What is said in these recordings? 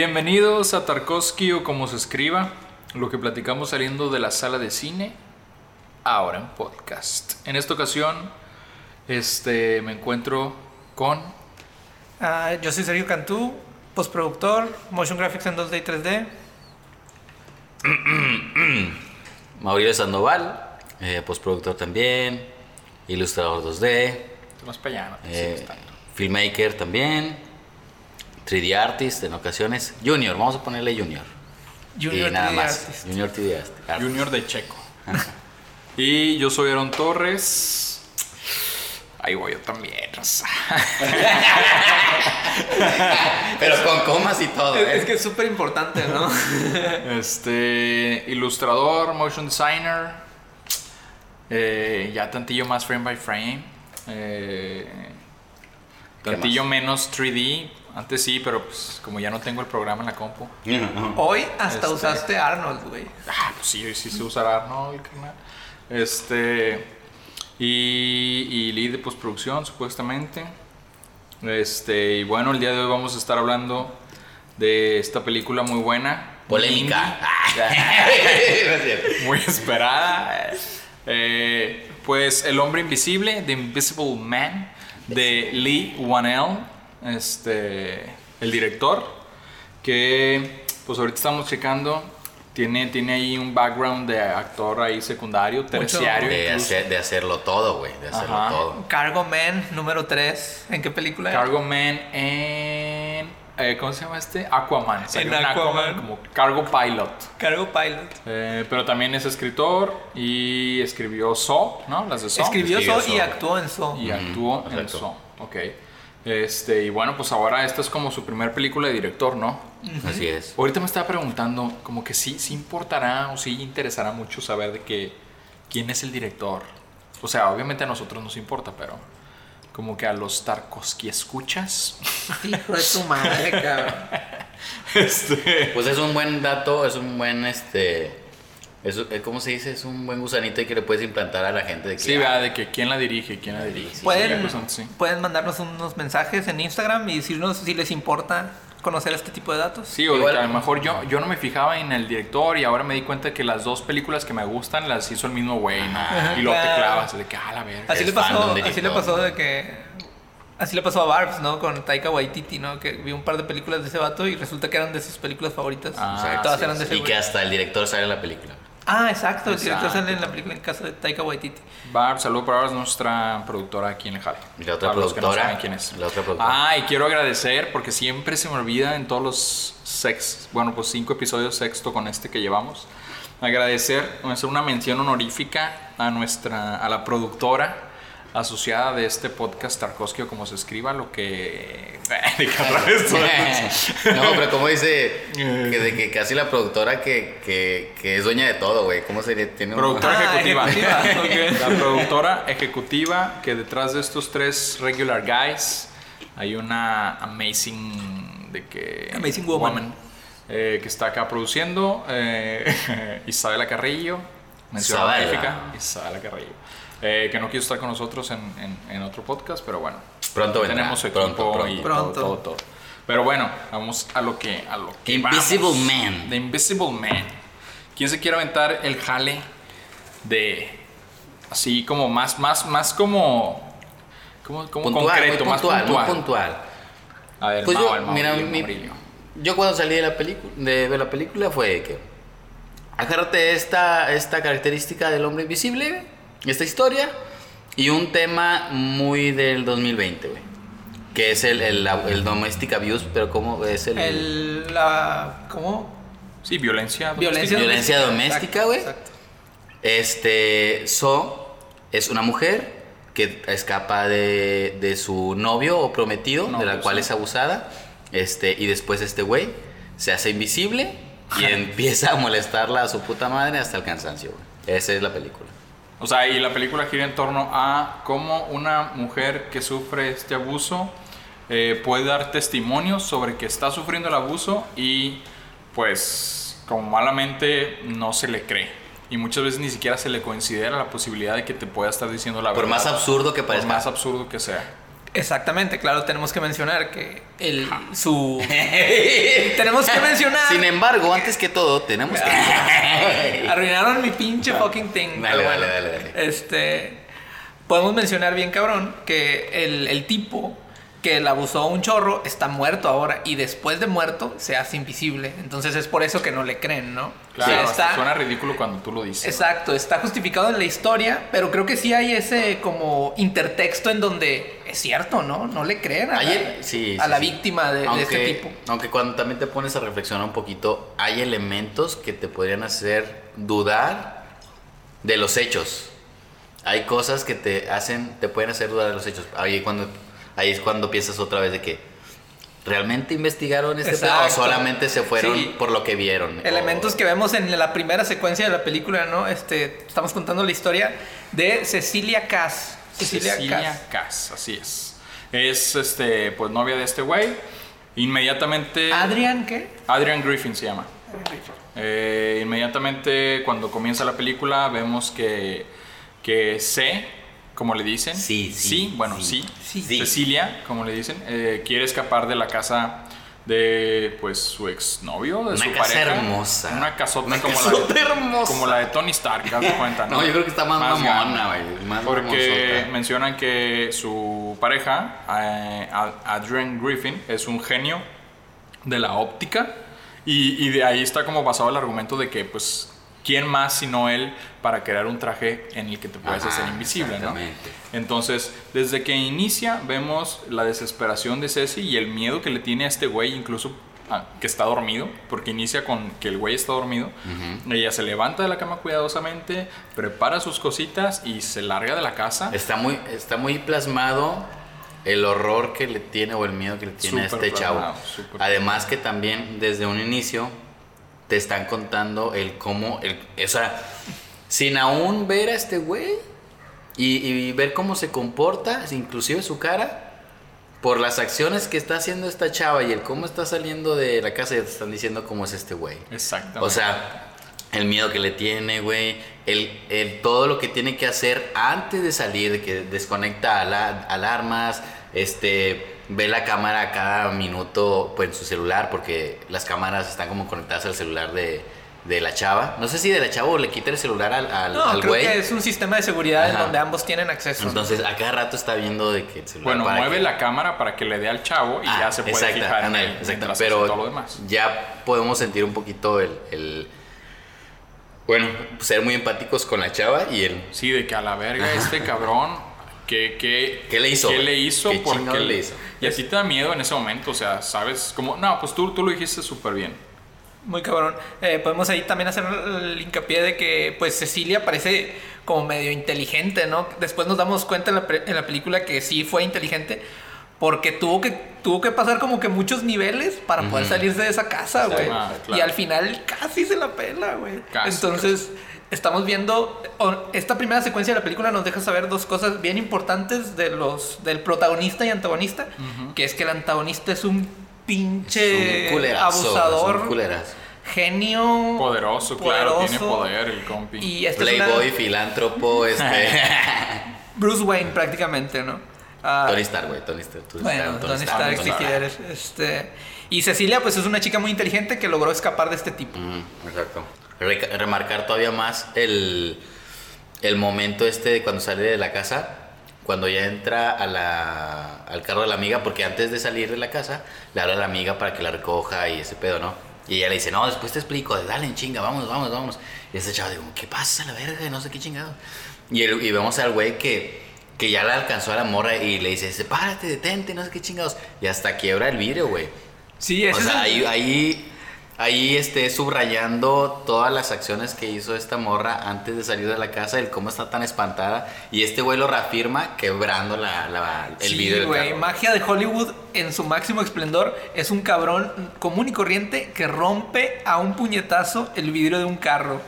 Bienvenidos a Tarkovsky o como se escriba, lo que platicamos saliendo de la sala de cine, ahora en podcast. En esta ocasión, este, me encuentro con Ah, yo soy Sergio Cantú, postproductor, motion graphics en 2D y 3D. Mauricio Sandoval, eh, postproductor también, ilustrador 2D, más para allá, no eh, filmmaker también, 3D artist en ocasiones, junior, vamos a ponerle junior. Junior y nada 3D más, artist. junior 3D artist. Junior de Checo. y yo soy Aaron Torres. Ahí voy yo también, raza. Pero con comas y todo. Es, ¿eh? es que es súper importante, ¿no? Este, ilustrador, motion designer, eh, ya tantillo más frame by frame, eh, ¿Qué tantillo menos 3D. Antes sí, pero pues como ya no tengo el programa en la compu. Hoy hasta Este. usaste Arnold, güey. Ah, pues sí, sí se usará Arnold, carnal. Este. Y, y lead de postproducción, supuestamente. Este, y bueno, el día de hoy vamos a estar hablando de esta película muy buena. Polémica. muy esperada. Eh, pues El Hombre Invisible, The Invisible Man, de Lee Wanell, este, el director, que pues ahorita estamos checando, tiene, tiene ahí un background de actor ahí secundario, terciario. De, incluso. hacer- de hacerlo todo, güey, de hacerlo Ajá. todo. Cargo Man, número 3. ¿En qué película? era? Cargo Man en... eh, ¿Cómo se llama este? Aquaman. Salió En Aquaman. como Cargo Pilot. Cargo Pilot. Eh, pero también es escritor y escribió Saw, ¿no? Las de Saw. Escribió escribió Saw y actuó en Saw. Y actuó en exacto. Saw. Ok. Este, y bueno, pues ahora esta es como su primer película de director, ¿no? Así es. Ahorita me estaba preguntando, como que sí, sí importará o sí interesará mucho saber de que quién es el director. O sea, obviamente a nosotros nos importa, pero como que a los Tarkovsky escuchas. Hijo de tu madre, cabrón. este. Pues es un buen dato, es un buen, este, es, es- ¿cómo se dice? Es un buen gusanito que le puedes implantar a la gente de que... Sí, ah, vea, de que quién la dirige, quién la dirige. Sí, Pueden, sí. pueden mandarnos unos mensajes en Instagram y decirnos si les importa conocer este tipo de datos. Sí, o de Igual- que a lo mejor yo, yo no me fijaba en el director y ahora me di cuenta que las dos películas que me gustan las hizo el mismo güey. Y te Claro. clavas de que, ah, la verga. Así le de pasó, así le pasó de que así le pasó a Barbs, ¿no? Con Taika Waititi, ¿no? Que vi un par de películas de ese vato y resulta que eran de sus películas favoritas. Ah, O sea, todas sí, eran de ese Y güey. que hasta el director sale en la película. Ah, exacto, el director sale en la película en caso de Taika Waititi. Barb, saludo para Barb, es nuestra productora aquí en el Jale. Y la otra Para los que no productora, saben quién es. la otra productora. Ah, y quiero agradecer porque siempre se me olvida en todos los sex, bueno, pues cinco episodios sexto con este que llevamos. Agradecer, hacer una mención honorífica a nuestra, a la productora asociada de este podcast Tarkovsky o como se escriba, lo que... esto. no, pero como dice, que de que casi la productora que, que, que es dueña de todo, güey. ¿Cómo sería? Tiene un- Productora Ah, ejecutiva. La productora ejecutiva que detrás de estos tres regular guys hay una amazing de que Amazing woman. eh, que está acá produciendo eh, Isabela Carrillo honorífica, Isabela Carrillo eh, que no quiso estar con nosotros en, en- en otro podcast pero bueno Pronto vendrá, tenemos equipo pronto, pronto. y Pronto. todo, todo, todo. pero bueno vamos a lo que a lo que Invisible vamos. Man. The Invisible Man ¿quién se quiere aventar el jale de así como más más más como como, como puntual, concreto muy más puntual, puntual muy puntual. a ver Pues Mau, yo, Mau, mira, el mi- yo cuando salí de la película, de, ver la película fue que agárrate esta, esta característica del hombre invisible, esta historia y un tema muy del 2020, güey. Que es el, el, el domestic abuse, pero ¿cómo es el, El la ¿cómo? sí violencia Violencia, Violencia doméstica, güey. Exacto. Este, So es una mujer que escapa de, de su novio o prometido, de la Novio, cual sí. es abusada. Este, y después este güey se hace invisible y empieza a molestarla a su puta madre hasta el cansancio, güey. Esa es la película. O sea, y la película gira en torno a cómo una mujer que sufre este abuso eh, puede dar testimonio sobre que está sufriendo el abuso y pues como malamente no se le cree. Y muchas veces ni siquiera se le considera la posibilidad de que te pueda estar diciendo la Por verdad. más absurdo que Por parezca. más absurdo que sea. Exactamente, claro, tenemos que mencionar que el su tenemos que mencionar Sin embargo, antes que todo, tenemos que. arruinaron mi pinche fucking thing. Dale, dale, dale, dale. Este podemos mencionar bien cabrón que el, el tipo que la abusó un chorro está muerto ahora y después de muerto se hace invisible. Entonces es por eso que no le creen, ¿no? Claro, O sea, hasta está- suena ridículo cuando tú lo dices. Exacto, está justificado en la historia, pero creo que sí hay ese como intertexto en donde es cierto, ¿no? No le creen a, Hay la, el- sí, a sí, la sí. víctima de, de este tipo. Aunque cuando también te pones a reflexionar un poquito, hay elementos que te podrían hacer dudar de los hechos. Hay cosas que te hacen, te pueden hacer dudar de los hechos. Ahí, cuando, ahí es cuando piensas otra vez de que realmente investigaron este pedo o solamente se fueron Sí. por lo que vieron. Elementos O- que vemos en la primera secuencia de la película, ¿no? Este, estamos contando la historia de Cecilia Cass. Cecilia, Cecilia Cass. Cass, así es. Es este, pues novia de este güey. Inmediatamente. Adrian, ¿qué? Adrian Griffin se llama. Eh, inmediatamente cuando comienza la película vemos que, que C, como le dicen. Sí, sí, bueno, sí. sí. Sí. Cecilia, como le dicen, eh, quiere escapar de la casa de pues su exnovio, de Una su casa pareja. hermosa. Una casota Una como, casota la de, hermosa. como la de Tony Stark, haz de cuenta. No, yo creo que está más, mamona, grande. güey. Más Porque mencionan que su pareja, eh, Ad- Adrian Griffin, es un genio de la óptica. Y, y de ahí está como basado el argumento de que, pues, ¿quién más sino él para crear un traje en el que te puedes Ajá, hacer invisible, ¿no? Entonces, desde que inicia, vemos la desesperación de Ceci y el miedo que le tiene a este güey, incluso ah, que está dormido, porque inicia con que el güey está dormido. Ella se levanta de la cama cuidadosamente, prepara sus cositas y se larga de la casa. Está muy, está muy plasmado el horror que le tiene o el miedo que le tiene a este chavo. plasmado, súper Además que también desde un inicio te están contando el cómo, el, o sea, sin aún ver a este güey y, y ver cómo se comporta, inclusive su cara, por las acciones que está haciendo esta chava y el cómo está saliendo de la casa, ya te están diciendo cómo es este güey. Exactamente. O sea, el miedo que le tiene, güey. El, el- todo lo que tiene que hacer antes de salir, de que desconecta ala- alarmas, este, ve la cámara cada minuto pues, en su celular, porque las cámaras están como conectadas al celular de, de la chava. No sé si de la chava o le quita el celular al, al, No, al creo güey. que es un sistema de seguridad en donde ambos tienen acceso. Entonces, a cada rato está viendo de que el celular. bueno, para mueve que- la cámara para que le dé al chavo y Ah, ya se puede exacto, fijar en él exacto. Pero todo lo demás. ya podemos sentir un poquito el, el- Bueno, ser muy empáticos con la chava y el... Sí, de que a la verga este cabrón, ¿qué, qué, ¿Qué le hizo, ¿Qué le hizo? ¿Qué Porque le hizo? Y a ti te da miedo en ese momento, o sea, ¿sabes? Como, no, pues tú, tú lo dijiste súper bien. Muy cabrón. Eh, podemos ahí también hacer el hincapié de que, pues, Cecilia parece como medio inteligente, ¿no? Después nos damos cuenta en la, en la película que sí fue inteligente. Porque tuvo que, tuvo que pasar como que muchos niveles para poder Ujú. salirse de esa casa, Sí, güey. ah, claro. Y al final casi se la pela, güey. Casi, Entonces, estamos viendo. Esta primera secuencia de la película nos deja saber dos cosas bien importantes de los, del protagonista y antagonista. Que es que el antagonista es un pinche Es un culerazo, abusador es un culerazo. genio Poderoso, claro, tiene poder el compi. y esta es Playboy, una- filántropo, este... Bruce Wayne prácticamente no Ah, Tony Stark, güey, Tony Stark. Tony bueno Stark, Tony Stark si quieres este y Cecilia pues es una chica muy inteligente que logró escapar de este tipo Ujú, exacto. Reca- remarcar todavía más el, el momento este de cuando sale de la casa, cuando ya entra a la, al carro de la amiga, porque antes de salir de la casa, le habla a la amiga para que la recoja y ese pedo, ¿no? Y ella le dice, no, después te explico, dale en chinga, vamos, vamos, vamos. Y ese chavo digo, ¿qué pasa la verga? No sé qué chingado. Y, el- y vemos al güey que, que ya la alcanzó a la morra y le dice, párate, detente, no sé qué chingados. Y hasta quiebra el vidrio, güey. sí O ese sea, es el- ahí, ahí, ahí esté subrayando todas las acciones que hizo esta morra antes de salir de la casa, el cómo está tan espantada. Y este güey lo reafirma quebrando la, la- el sí, vidrio güey, magia de Hollywood en su máximo esplendor es un cabrón común y corriente que rompe a un puñetazo el vidrio de un carro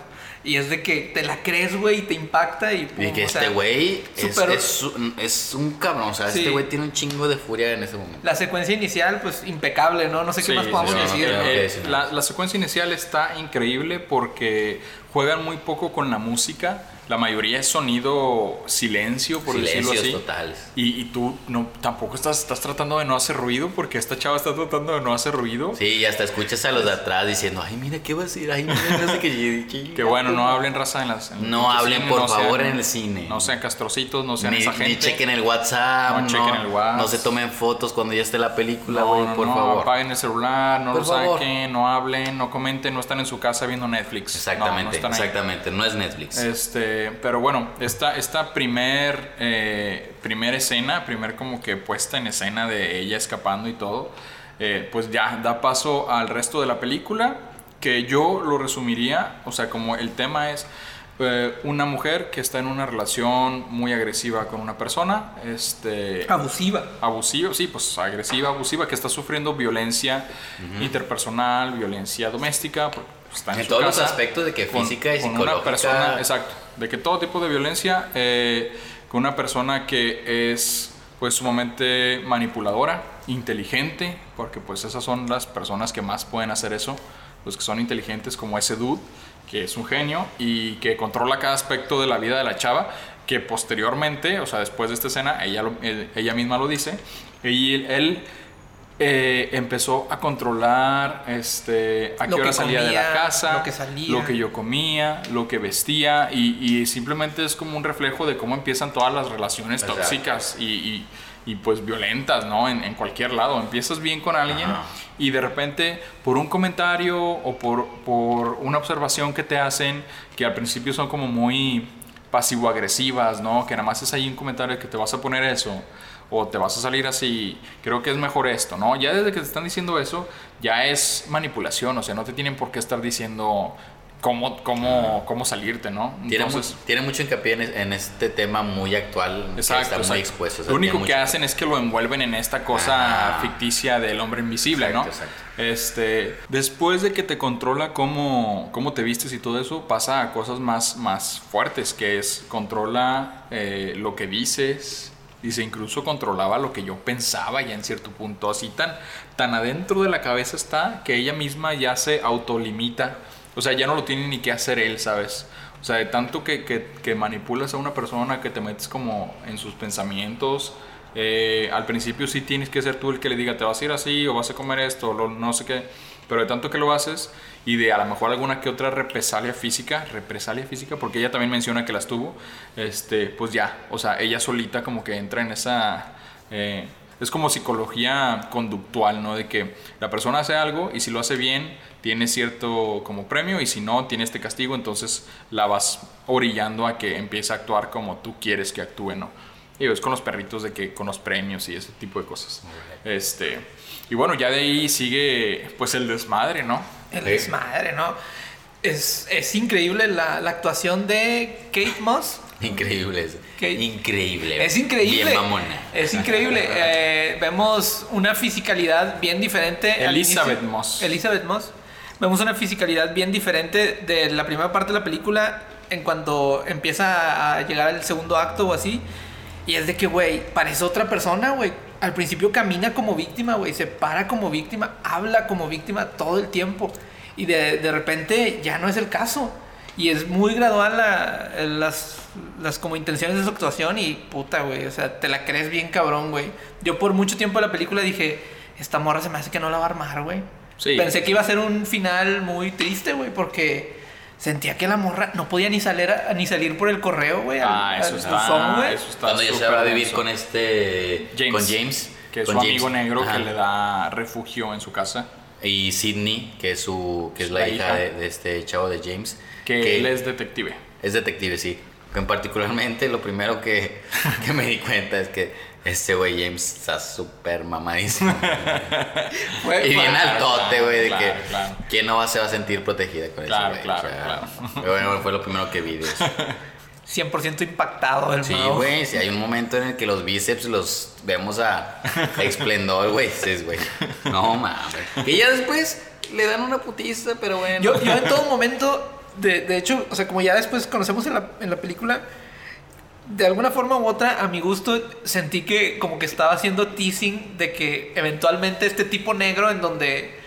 y es de que te la crees güey y te impacta y, Y pum, que este güey es, es un- es un cabrón. O sea, Sí. este güey tiene un chingo de furia en ese momento. la secuencia inicial pues impecable no no sé qué Sí, más sí, no, decir no, ¿no? no, Eh, la, la secuencia inicial está increíble porque juegan muy poco con la música. La mayoría es sonido silencio, por decirlo Silencios así. totales. Y, y tú no, tampoco estás, estás tratando de no hacer ruido porque esta chava está tratando de no hacer ruido. Sí, y hasta escuchas a los de atrás diciendo, ay, mira, ¿qué va a decir? Ay, mira, no sé qué. Que bueno, no hablen raza en las... en No hablen, cine, por no favor, sean- en el cine. No sean castrocitos, no sean Ni, esa ni gente. chequen el WhatsApp, No no, chequen el WhatsApp. no se tomen fotos cuando ya esté la película, No, güey, por no, favor. apaguen el celular, no Por lo favor. saquen, no hablen, no comenten, no están en su casa viendo Netflix. Exactamente, exactamente, no es Netflix. Este, pero bueno, esta, esta primer, eh, primer escena, primer como que puesta en escena de ella escapando y todo, eh, pues ya da paso al resto de la película, que yo lo resumiría, o sea, como el tema es eh, una mujer que está en una relación muy agresiva con una persona, este, Abusiva. abusiva, sí, pues agresiva, abusiva, que está sufriendo violencia interpersonal, violencia doméstica. pues, está en, En su todos los casa aspectos de que con- física y con psicológica. Una persona, exacto, de que todo tipo de violencia, eh, con una persona que es pues sumamente manipuladora, inteligente, porque pues esas son las personas que más pueden hacer eso, los que son inteligentes como ese dude, que es un genio y que controla cada aspecto de la vida de la chava, que posteriormente, o sea, después de esta escena, ella, lo- eh, ella misma lo dice, y él, él, eh, empezó a controlar este, a Lo qué hora salía de la casa, lo que salía. lo que yo comía, lo que vestía, y, y simplemente es como un reflejo de cómo empiezan todas las relaciones Exacto. tóxicas y, y- y, pues violentas, ¿no? En, en cualquier lado. Empiezas bien con alguien Ajá. y de repente por un comentario o por, por una observación que te hacen, que al principio son como muy pasivo-agresivas, ¿no? Que nada más es ahí un comentario que te vas a poner eso o te vas a salir así, creo que es mejor esto, ¿no? Ya desde que te están diciendo eso, ya es manipulación, o sea, no te tienen por qué estar diciendo cómo, cómo, cómo salirte, ¿no? Tiene, Entonces, mu- tiene mucho hincapié en, en este tema muy actual que Exacto, está muy expuesto. o sea, Lo único que hacen es que lo envuelven en esta cosa ficticia del hombre invisible, Exacto, ¿no? exacto. Este, después de que te controla cómo, cómo te vistes y todo eso, pasa a cosas más, más fuertes, que es controla eh, lo que dices. Dice, incluso controlaba lo que yo pensaba ya en cierto punto. Así tan, tan adentro de la cabeza está que ella misma ya se autolimita. O sea, ya no lo tiene ni que hacer él, ¿sabes? O sea, de tanto que, que, manipulas a una persona, que te metes como en sus pensamientos. eh, al principio sí tienes que ser tú el que le diga, te vas a ir así o vas a comer esto, o no sé qué. Pero de tanto que lo haces y de a lo mejor alguna que otra represalia física, represalia física, porque ella también menciona que las tuvo, este, pues ya, o sea, ella solita como que entra en esa... eh, es como psicología conductual, ¿no? De que la persona hace algo y si lo hace bien, tiene cierto como premio y si no, tiene este castigo, entonces la vas orillando a que empiece a actuar como tú quieres que actúe, ¿no? Y es con los perritos de que con los premios y ese tipo de cosas. Este, y bueno, ya de ahí sigue pues el desmadre, ¿no? El Sí. desmadre, ¿no? Es, es increíble la, la actuación de Kate Moss. Increíble. eso. ¿Qué? Increíble. Es increíble. Bien mamona. Es increíble. Eh, vemos una fisicalidad bien diferente. Elizabeth. Moss. Elizabeth Moss. Vemos una fisicalidad bien diferente de la primera parte de la película en cuanto empieza a llegar al segundo acto o así. Y es de que, güey, parece otra persona, güey. Al principio camina como víctima, güey. Se para como víctima, habla como víctima todo el tiempo. Y de, de repente ya no es el caso. Y es muy gradual la- las, las como intenciones de su actuación y puta, güey. O sea, te la crees bien cabrón, güey. Yo por mucho tiempo de la película dije, esta morra se me hace que no la va a armar, güey. Sí. Pensé que iba a ser un final muy triste, güey, porque sentía que la morra no podía ni salir, a- ni salir por el correo, güey. al- Ah, eso al está, güey. eso está Cuando ya se va a vivir denso. con este. James, Con James. que es con su James. amigo negro Ajá. que le da refugio en su casa. Y Sidney, que es su que es la, La hija, hija. De, de este chavo de James. Que, él es detective. es detective, sí. Que en particularmente lo primero que, que me di cuenta es que este güey James está súper mamadísimo. Y bien altote, güey, de claro, que claro. quién no va, se va a sentir protegida con Claro, ese güey. claro, claro. Pero bueno, fue lo primero que vi de eso. 100% impactado el Sí, güey, si hay un momento en el que los bíceps los vemos a, a esplendor, güey, dices, güey, no mames. Que ya después le dan una putiza, pero bueno. Yo, yo en todo momento, de, de hecho, o sea, como ya después conocemos en la, en la película, de alguna forma u otra, a mi gusto, sentí que como que estaba haciendo teasing de que eventualmente este tipo negro en donde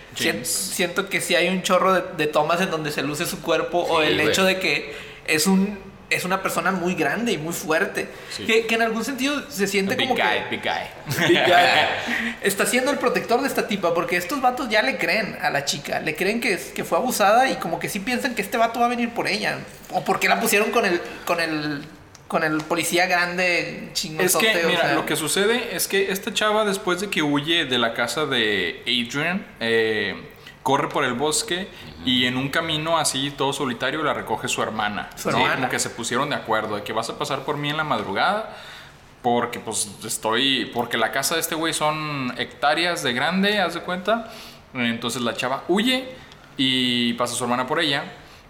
siento que sí hay un chorro de, de tomas en donde se luce su cuerpo o el güey. hecho de que es un es una persona muy grande y muy fuerte. Sí. Que, que en algún sentido se siente Big como guy, que big guy. Big guy. está siendo el protector de esta tipa porque estos vatos ya le creen a la chica, le creen que, que fue abusada y como que sí piensan que este vato va a venir por ella o porque la pusieron con el con el con el policía grande Es chingonzote, que, o mira, sea. lo que sucede es que esta chava, después de que huye de la casa de Adrian, eh, corre por el bosque y en un camino así todo solitario la recoge su hermana. Su ¿no? hermana. Como que se pusieron de acuerdo de que vas a pasar por mí en la madrugada. Porque pues estoy. Porque la casa de este güey son hectáreas de grande, haz de cuenta. Entonces la chava huye y pasa su hermana por ella.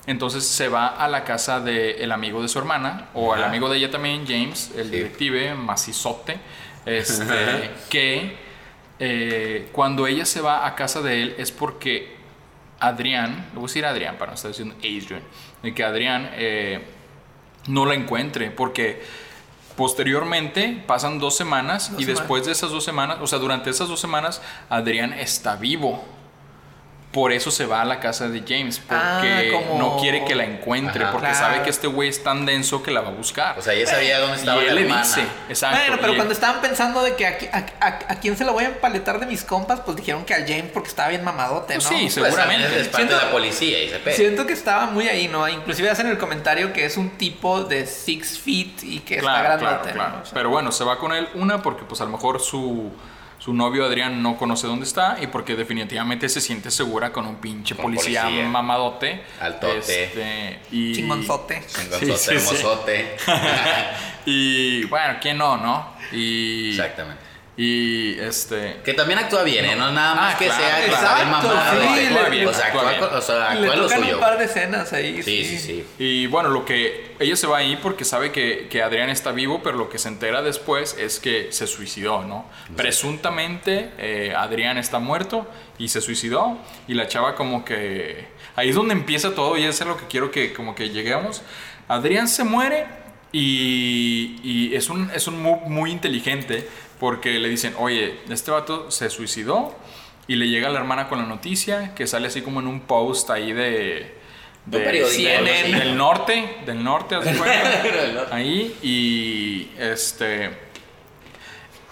Entonces se va a la casa del amigo de su hermana, o al amigo de ella también, James, el Sí. detective macizote, este, que eh, cuando ella se va a casa de él es porque Adrián, le voy a decir Adrián para no estar diciendo Adrian, de que Adrián eh, no la encuentre, porque posteriormente pasan dos semanas Dos y semanas. después de esas dos semanas, o sea, durante esas dos semanas, Adrián está vivo. Por eso se va a la casa de James, porque Ah, como- no quiere que la encuentre, Ajá. porque Claro. sabe que este güey es tan denso que la va a buscar. O sea, ya sabía dónde estaba y la él le hermana. dice, exacto. Bueno, pero cuando estaban pensando de que a, a, a- a quién se la voy a empaletar de mis compas, pues dijeron que al James porque estaba bien mamadote, ¿no? Pues sí, Pues, seguramente. es parte Siento- de la policía y se pe. Siento que estaba muy ahí, ¿no? Inclusive hacen el comentario que es un tipo de six feet y que está Claro, claro, grandote, claro. ¿no? O sea, Pero bueno, se va con él una porque pues a lo mejor su, su novio Adrián no conoce dónde está y porque definitivamente se siente segura con un pinche Con policía, policía. mamadote. Altote. Este, y, Chingonzote. Chingonzote, Sí, sí, sí. hermosote. y bueno, ¿quién no, no? Y, Exactamente. Y este... Que también actúa bien, ¿eh? No nada más Ah, que claro, sea Exacto, mamado. sí, actúa bien, o sea, actúa bien. o sea, le actúa lo tocan suyo. un par de escenas ahí. Sí, sí, sí. Y bueno, lo que ella se va ahí porque sabe que, que Adrián está vivo, pero lo que se entera después es que se suicidó, ¿no? Presuntamente eh, Adrián está muerto y se suicidó y la chava como que... Ahí es donde empieza todo y eso es lo que quiero que como que lleguemos. Adrián se muere y, y es un, es un move muy inteligente porque le dicen, oye, este vato se suicidó y le llega a la hermana con la noticia que sale así como en un post ahí de... Un periódico, del- así. norte, del norte, de norte. ahí y este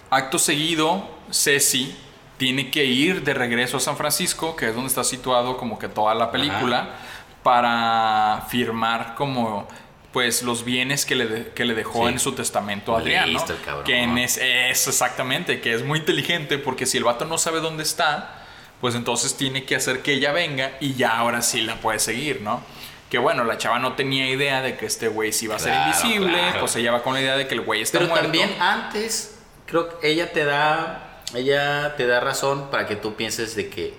acto seguido Ceci tiene que ir de regreso a San Francisco, que es donde está situado como que toda la película, para firmar como pues los bienes que le, de- que le dejó Sí. en su testamento a Adrián, ¿no? Listo el cabrón. Que en es, eso exactamente, que es muy inteligente porque si el vato no sabe dónde está, pues entonces tiene que hacer que ella venga y ya ahora sí la puede seguir, ¿no? Que bueno, la chava no tenía idea de que este güey sí iba a ser invisible, claro. pues ella va con la idea de que el güey está Pero muerto. también antes, creo que ella te da, ella te da razón para que tú pienses de que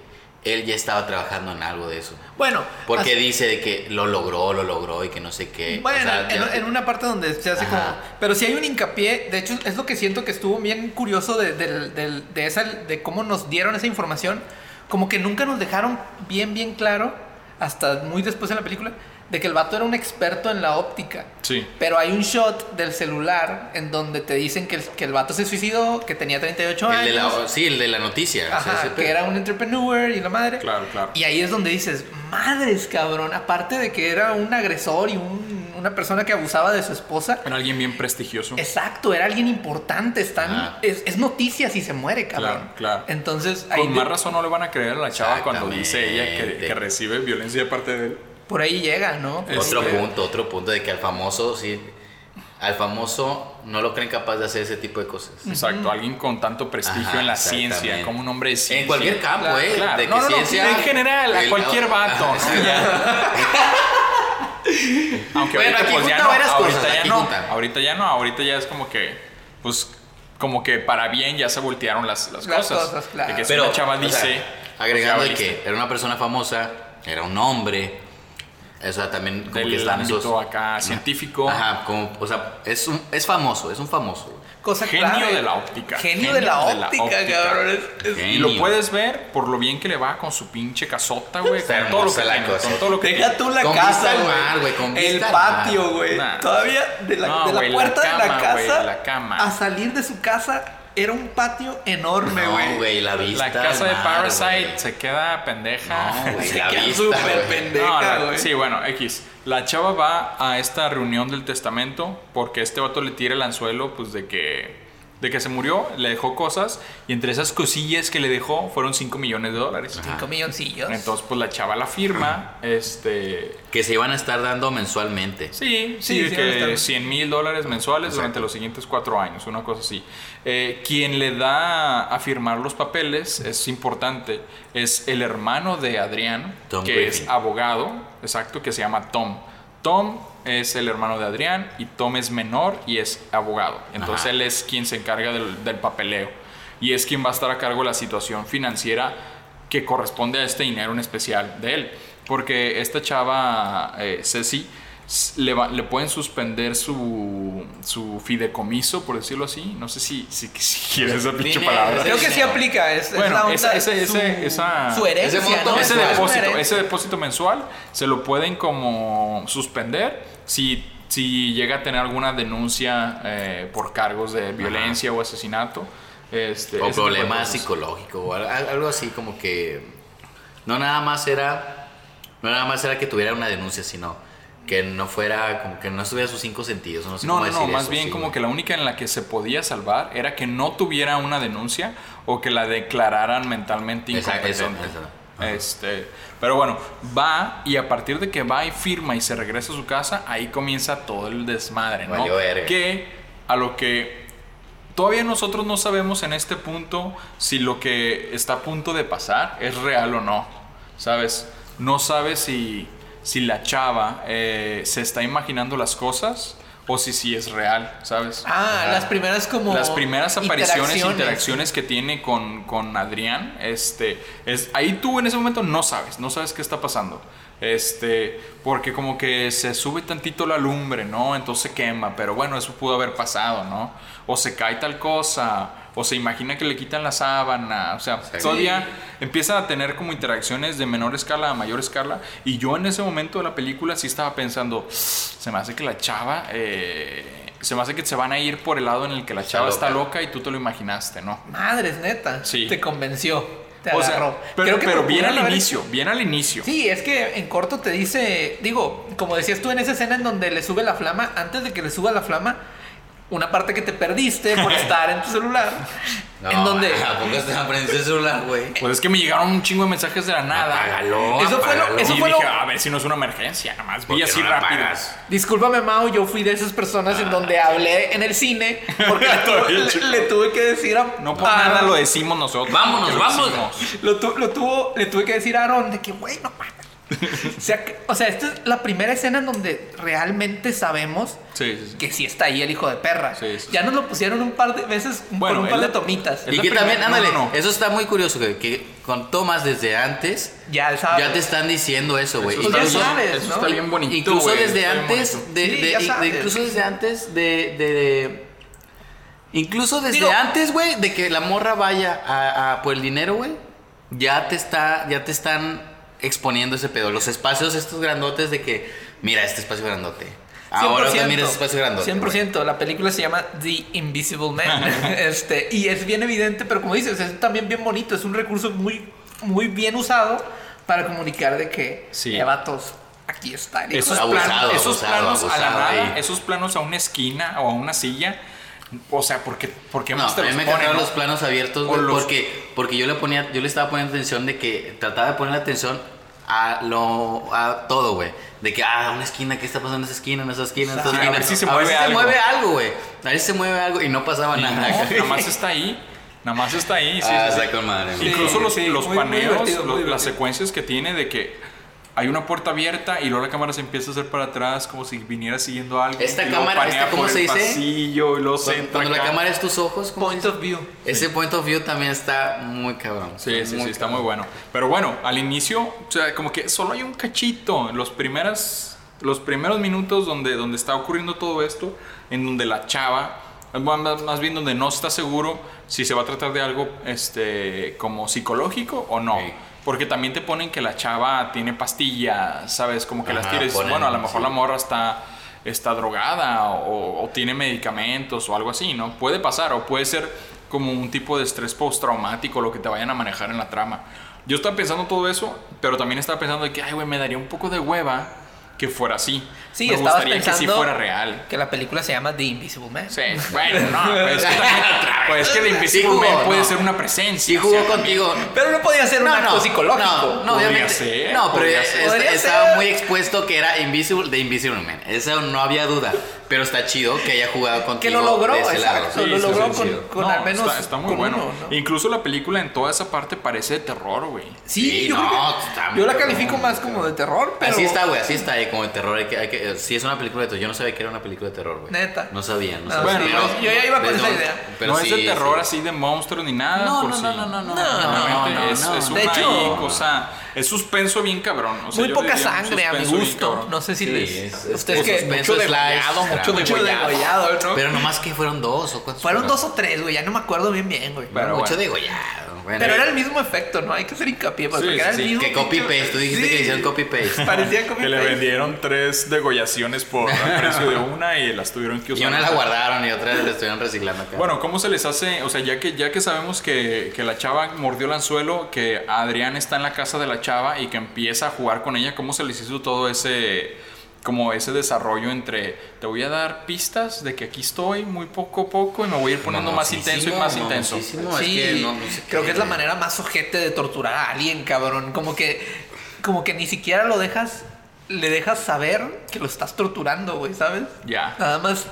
él ya estaba trabajando en algo de eso. Bueno, Porque así- dice de que lo logró, lo logró y que no sé qué. Bueno, O sea, en, ya- en una parte donde se hace como... Ajá. Pero si hay un hincapié, de hecho es lo que siento que estuvo bien curioso de, del- de, esa, de cómo nos dieron esa información, como que nunca nos dejaron bien, bien claro, hasta muy después en la película, de que el vato era un experto en la óptica. Sí. Pero hay un shot del celular en donde te dicen que el, que el vato se suicidó, que tenía 38 el años. de la, sí, el de la noticia. o sea, Ajá, que era un entrepreneur y la madre. Claro, claro. Y ahí es donde dices, madres, cabrón. Aparte de que era un agresor y un- una persona que abusaba de su esposa. Era alguien bien prestigioso. Exacto, era alguien importante. Están, es, es noticia si se muere, cabrón. Claro, claro. Entonces, ahí Con de- más razón no le van a creer a la chava cuando dice ella que, que recibe violencia de parte de él. Por ahí llega, ¿no? Por Otro llega. punto, otro punto de que al famoso, sí, al famoso no lo creen capaz de hacer ese tipo de cosas. Exacto, alguien con tanto prestigio Ajá, en la ciencia, como un hombre de ciencia. En cualquier campo, Claro, ¿eh? claro. De que No, no, en general, a cualquier vato, Ajá, ¿no? exacto. Aunque Bueno, ahorita aquí pues ya no, varias ahorita cosas, ya no, junta. ahorita ya no, ahorita ya es como que, pues, como que para bien ya se voltearon las, las, Las cosas. cosas, claro. De que Pero, una chava o sea, dice, agregando pues, de ya que era una persona famosa, era un hombre, o sea, también como que del están ámbito esos... acá científico, Ajá, como, o sea, es, un, es famoso, es un famoso. Cosa genio clave. de la óptica. Genio, de la óptica, cabrón. Es- es- Genio. Y lo puedes ver por lo bien que le va con su pinche casota, güey. Con todo lo que hermosa la tiene, cosa. con todo lo que Deja tiene. tú la Con casa, güey. mar, güey, con El patio, güey. Nah. Todavía de la, No, de la la puerta de cama, la casa güey, la cama. a salir de su casa era un patio enorme, güey. No, güey, la vista. La casa de mar, Parasite se queda pendeja. No, güey, Se la queda vista, súper güey. pendeja. No, güey. sí, bueno, X. La chava va a esta reunión del testamento porque este vato le tira el anzuelo, pues de que, de que se murió, le dejó cosas y entre esas cosillas que le dejó fueron 5 millones de dólares. Cinco milloncillos. Entonces, pues la chava la firma, este... Que se iban a estar dando mensualmente. Sí, Sí, sí, que está bien. 100 mil dólares mensuales Exacto. durante los siguientes cuatro años, una cosa así. Eh, quien le da a firmar los papeles, es importante, es el hermano de Adrián, Tom que Griffin. es abogado, exacto, que se llama Tom. Tom es el hermano de Adrián y Tom es menor y es abogado. Entonces Ajá. él es quien se encarga del, del papeleo y es quien va a estar a cargo de la situación financiera que corresponde a este dinero en especial de él. Porque esta chava, eh, Ceci, le, va- le pueden suspender su, su fideicomiso, por decirlo así. No sé si, si, si quieres esa pinche palabra. Creo que sí aplica. Es, es Bueno, la onda, ese- ese- su, esa- su herencia, ese monto ¿no? ese Es depósito, ese depósito mensual se lo pueden como suspender si, si llega a tener alguna denuncia eh, por cargos de violencia o asesinato. Este, O cosas. psicológicos o al- al- algo así como que no nada más era no nada más era que tuviera una denuncia, sino que no fuera como que no estuviera sus cinco sentidos, no sé No, cómo no, no, decir más eso, bien sí, como güey. que la única en la que se podía salvar era que no tuviera una denuncia o que la declararan mentalmente incompetente. Este, pero bueno, va y a partir de que va y firma y se regresa a su casa, ahí comienza todo el desmadre, ¿no? Valió verga. Que a lo que todavía nosotros no sabemos en este punto si lo que está a punto de pasar es real o no, ¿sabes? No sabes si, si la chava eh, se está imaginando las cosas o si sí es real, ¿sabes? Ah, Ajá. las primeras como. Las primeras apariciones, interacciones. interacciones que tiene con, con Adrián, este, es, ahí tú en ese momento no sabes, no sabes qué está pasando. Este, porque como que se sube tantito la lumbre, ¿no? Entonces se quema, pero bueno, eso pudo haber pasado, ¿no? O se cae tal cosa, o se imagina que le quitan la sábana, o sea, Sí. todavía empiezan a tener como interacciones de menor escala a mayor escala. Y yo en ese momento de la película sí estaba pensando, se me hace que la chava, eh, se me hace que se van a ir por el lado en el que la Está chava está loca. y tú te lo imaginaste, ¿no? Madres, neta. Sí. Te convenció. Te O sea, agarró. pero, Creo que pero lo bien al haber inicio, bien al inicio. Sí, es que en corto te dice, digo, como decías tú en esa escena en donde le sube la flama, antes de que le suba la flama, una parte que te perdiste por estar en tu celular, No, en donde ¿A poco estaba prendiendo el celular, güey? Pues es que me llegaron un chingo de mensajes de la nada. Apágalo, Eso fue lo- eso y fue lo- dije, a ver si no es una emergencia, nada más ¿Por vi así no rápido. apagas? Discúlpame, Mao, yo fui de esas personas en donde hablé en el cine porque le, le- le tuve que decir a No por nada lo decimos nosotros. Vámonos, vámonos. Lo, tu- lo tuvo, le tuve que decir a Aaron de que, güey, no mames. O, sea, o sea, esta es la primera escena en donde realmente sabemos Sí, sí, sí. que sí está ahí el hijo de perra. Sí, sí, ya nos lo pusieron un par de veces Bueno, con un par de tomitas. Y que también, no, ándale, no, no. eso está muy curioso, que, que con tomas desde antes Ya él sabe. ya te están diciendo eso, güey. Eso ya está Incluso- bien- sabes, eso ¿no? está bien bonito. Incluso desde antes de, Sí, de- ya de- sabes. incluso desde antes de, de- de- incluso desde Digo- antes, güey, de que la morra vaya a, a por el dinero, güey, ya te está, ya te están exponiendo ese pedo. Los espacios estos grandotes de que, mira este espacio grandote. Ahora 100%, también ese espacio grandote. 100%. La película se llama The Invisible Man. este, y es bien evidente, pero como dices, es también bien bonito. Es un recurso muy, muy bien usado para comunicar de que, Sí. eh, vatos, aquí está Esos, Abusado, planos, esos abusado, planos a la nada, ahí. esos planos a una esquina o a una silla, o sea, porque, porque No, más a mí los me ponen, encantaron ¿no? los planos abiertos, güey, los- porque, porque yo le ponía, yo le estaba poniendo atención de que trataba de poner atención a lo, a todo, güey. De que, ah, una esquina, ¿qué está pasando en esa esquina, en esa esquina, en esa Sí, a esquina? ver si se a ver mueve si se algo. mueve algo, güey. A ver si se mueve algo y no pasaba Y nada. no, nada más está ahí, nada más está ahí. sí, ah, sí, sí. está con madre. Incluso los, sí, los muy- muy paneos, muy los- las secuencias que tiene de que hay una puerta abierta y luego la cámara se empieza a hacer para atrás como si viniera siguiendo algo. Esta cámara, esta, ¿cómo por se el dice? pasillo y luego se Cuando, cuando la cámara es tus ojos, ¿cómo Point of view. Ese point of view también está muy cabrón. Sí, sí, sí, está cabrón. muy bueno. Pero bueno, al inicio, o sea, como que solo hay un cachito. Los, primeras, los primeros minutos donde, donde está ocurriendo todo esto, en donde la chava, más bien donde no está seguro si se va a tratar de algo este, como psicológico o no. Sí. Porque también te ponen que la chava tiene pastillas, ¿sabes? Como que las tienes. ponen, Bueno, a lo mejor sí. la morra está, está drogada o, o tiene medicamentos o algo así, ¿no? Puede pasar o puede ser como un tipo de estrés postraumático, lo que te vayan a manejar en la trama. Yo estaba pensando todo eso, pero también estaba pensando de que, ay, güey, me daría un poco de hueva que fuera así. Sí, me gustaría que sí pensando fuera real. Que la película se llama The Invisible Man. Sí, bueno, no, pues es que, también- pues es que The Invisible jugó, Man puede no. ser una presencia. Sí o jugó sea, contigo. Pero no podía ser un acto psicológico. No, no, obviamente. ser, no, pero es- estaba muy expuesto que era Invisible de Invisible Man. Eso no había duda. Pero está chido que haya jugado contigo. Que lo logró, de ese lado. exacto. Sí, lo logró con, con No, al menos. Está, está muy con bueno. uno, ¿no? Incluso la película en toda esa parte parece de terror, güey. Sí, Sí, yo, no, que- yo la califico más como de terror, pero. Así está, güey, así está, eh, como de terror. Hay que, hay que, sí, es una película de terror. Yo no sabía que era una película de terror, güey. Neta. No sabía, no No, sabía. Bueno, pero- yo ya iba con esa no- idea. pero no es de terror sí. así de monstruo ni nada. No, por no, no, no, no, no, No, es, no. es De una cosa. Es suspenso bien cabrón. o sea, Muy yo poca sangre a mi gusto. No sé si Sí, les. es- es ustedes que. suspenso Mucho mucho degollado, ¿no? Pero nomás que fueron dos o cuántos Fueron dos o tres, güey. Ya no me acuerdo bien, bien, güey. Pero mucho bueno. degollado. Bueno, Pero era el mismo efecto, ¿no? Hay que hacer hincapié, pues, Sí, porque era sí, el sí, mismo. Que copy paste. Tú dijiste Sí. que hicieron copy paste. Parecía copy Que le paste. vendieron tres degollaciones por el precio de una y las tuvieron que Y usar. una la guardaron y otra la estuvieron reciclando acá. Bueno, ¿cómo se les hace? O sea, ya que, ya que sabemos que, que la chava mordió el anzuelo, que Adrián está en la casa de la chava y que empieza a jugar con ella, ¿cómo se les hizo todo ese como ese desarrollo entre te voy a dar pistas de que aquí estoy muy poco a poco y me voy a ir poniendo más intenso y más intenso? Sí, es que no, no sé creo qué. que es la manera más ojete de torturar a alguien, cabrón. Como que, como que ni siquiera lo dejas, le dejas saber que lo estás torturando, güey, ¿sabes? Ya. Nada más,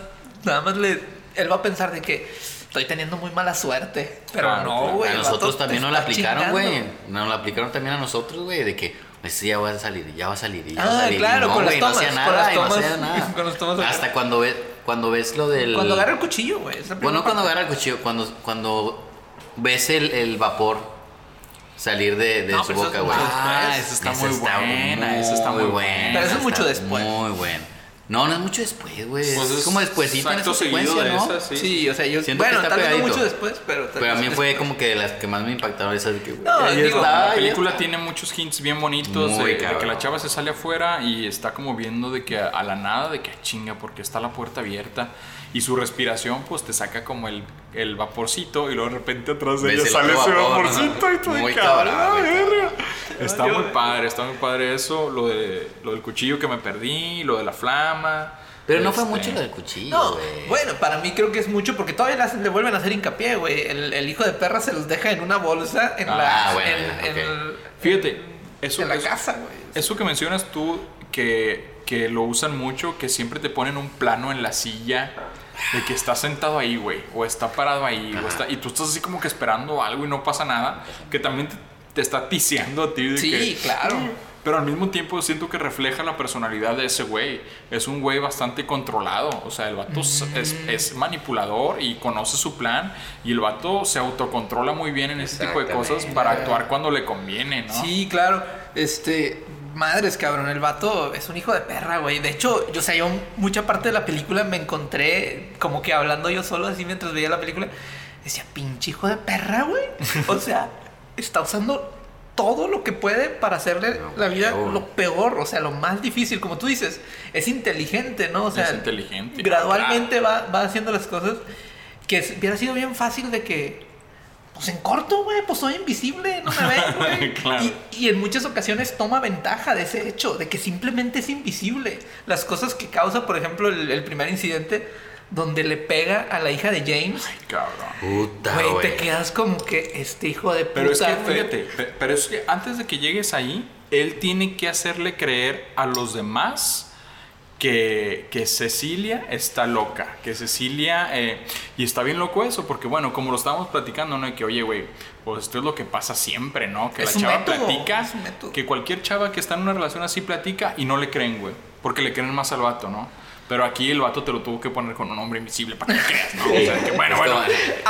nada más le, él va a pensar de que estoy teniendo muy mala suerte, pero Claro, no, güey. A nosotros también nos la aplicaron, güey. Nos la aplicaron también a nosotros, güey, de que pues, sí, ya va a salir, ya va a salir, ya va a Ah, salir. Y claro, no, con las no tomas, hacía con nada, las y no tomas, hacía nada. con las tomas acá. Hasta cuando ves, cuando ves lo del. Cuando agarra el cuchillo, güey. Bueno, cuando agarra el cuchillo, cuando, cuando ves el, el vapor salir de, de No, su eso boca, güey. Ah, esa está muy buena, esa está muy buena. Pero eso es mucho después. Muy bueno. No, no es mucho después, güey. Pues es, como despuésito en esa secuencia, ¿no? esa, sí. Sí, o sea, yo. Siento que bueno, está tal vez no pegadito. mucho después, pero. tal Pero a mí después. fue como que de las que más me impactaron esas de que, güey, No, digo, está, La película está. tiene muchos hints bien bonitos Muy de, de que la chava se sale afuera y está como viendo de que a, a la nada, de que "Ah, chinga, porque está la puerta abierta y su respiración pues te saca como el, el vaporcito y luego de repente atrás de ella el sale ese vapor, vaporcito y todo Muy de cabrón. Está muy padre, está muy padre eso, lo, de, lo del cuchillo que me perdí, lo de la flama. Pero no fue este, mucho lo del cuchillo, No, bueno, para mí creo que es mucho porque todavía le, hacen- le vuelven a hacer hincapié, güey. El, el hijo de perra se los deja en una bolsa en Ah, la, bueno, en, Fíjate, eso, en la eso- casa, güey. Eso que mencionas tú, que, que lo usan mucho, que siempre te ponen un plano en la silla de que está sentado ahí, güey, o está parado ahí, o está, y tú estás así como que esperando algo y no pasa nada, que también te, te está ticiando a ti de Sí, que... claro. Pero al mismo tiempo siento que refleja la personalidad de ese güey. Es un güey bastante controlado. O sea, el vato es- es, Mm. es manipulador y conoce su plan. Y el vato se autocontrola muy bien en ese tipo de cosas para actuar cuando le conviene, ¿no? Sí, claro. Este. Madres, cabrón, el vato es un hijo de perra, güey. De hecho, yo, o sea, yo mucha parte de la película me encontré como que hablando yo solo así mientras veía la película. Decía, pinche hijo de perra, güey. O sea, está usando todo lo que puede para hacerle la vida peor. lo peor, o sea, lo más difícil. Como tú dices, es inteligente, ¿no? O sea, Es inteligente, Gradualmente va, va haciendo las cosas que hubiera sido bien fácil de que pues en corto, güey, pues soy invisible, no me ven, güey. Claro. y, y en muchas ocasiones toma ventaja de ese hecho, de que simplemente es invisible. Las cosas que causa, por ejemplo, el, el primer incidente donde le pega a la hija de James, Cabrón. Puta, güey, güey. te quedas como que este hijo de puta. Pero es que, fíjate, pe- pero es que antes de que llegues ahí, él tiene que hacerle creer a los demás que, que Cecilia está loca, que Cecilia, eh, y está bien loco eso, porque bueno, como lo estábamos platicando, ¿no? Y que, oye, güey, pues esto es lo que pasa siempre, ¿no? Que Es la un chava método, platica, es un método. que cualquier chava que está en una relación así platica y no le creen, güey, porque le creen más al vato, ¿no? Pero aquí el vato te lo tuvo que poner con un hombre invisible para que creas, ¿no? O sea, que bueno, bueno.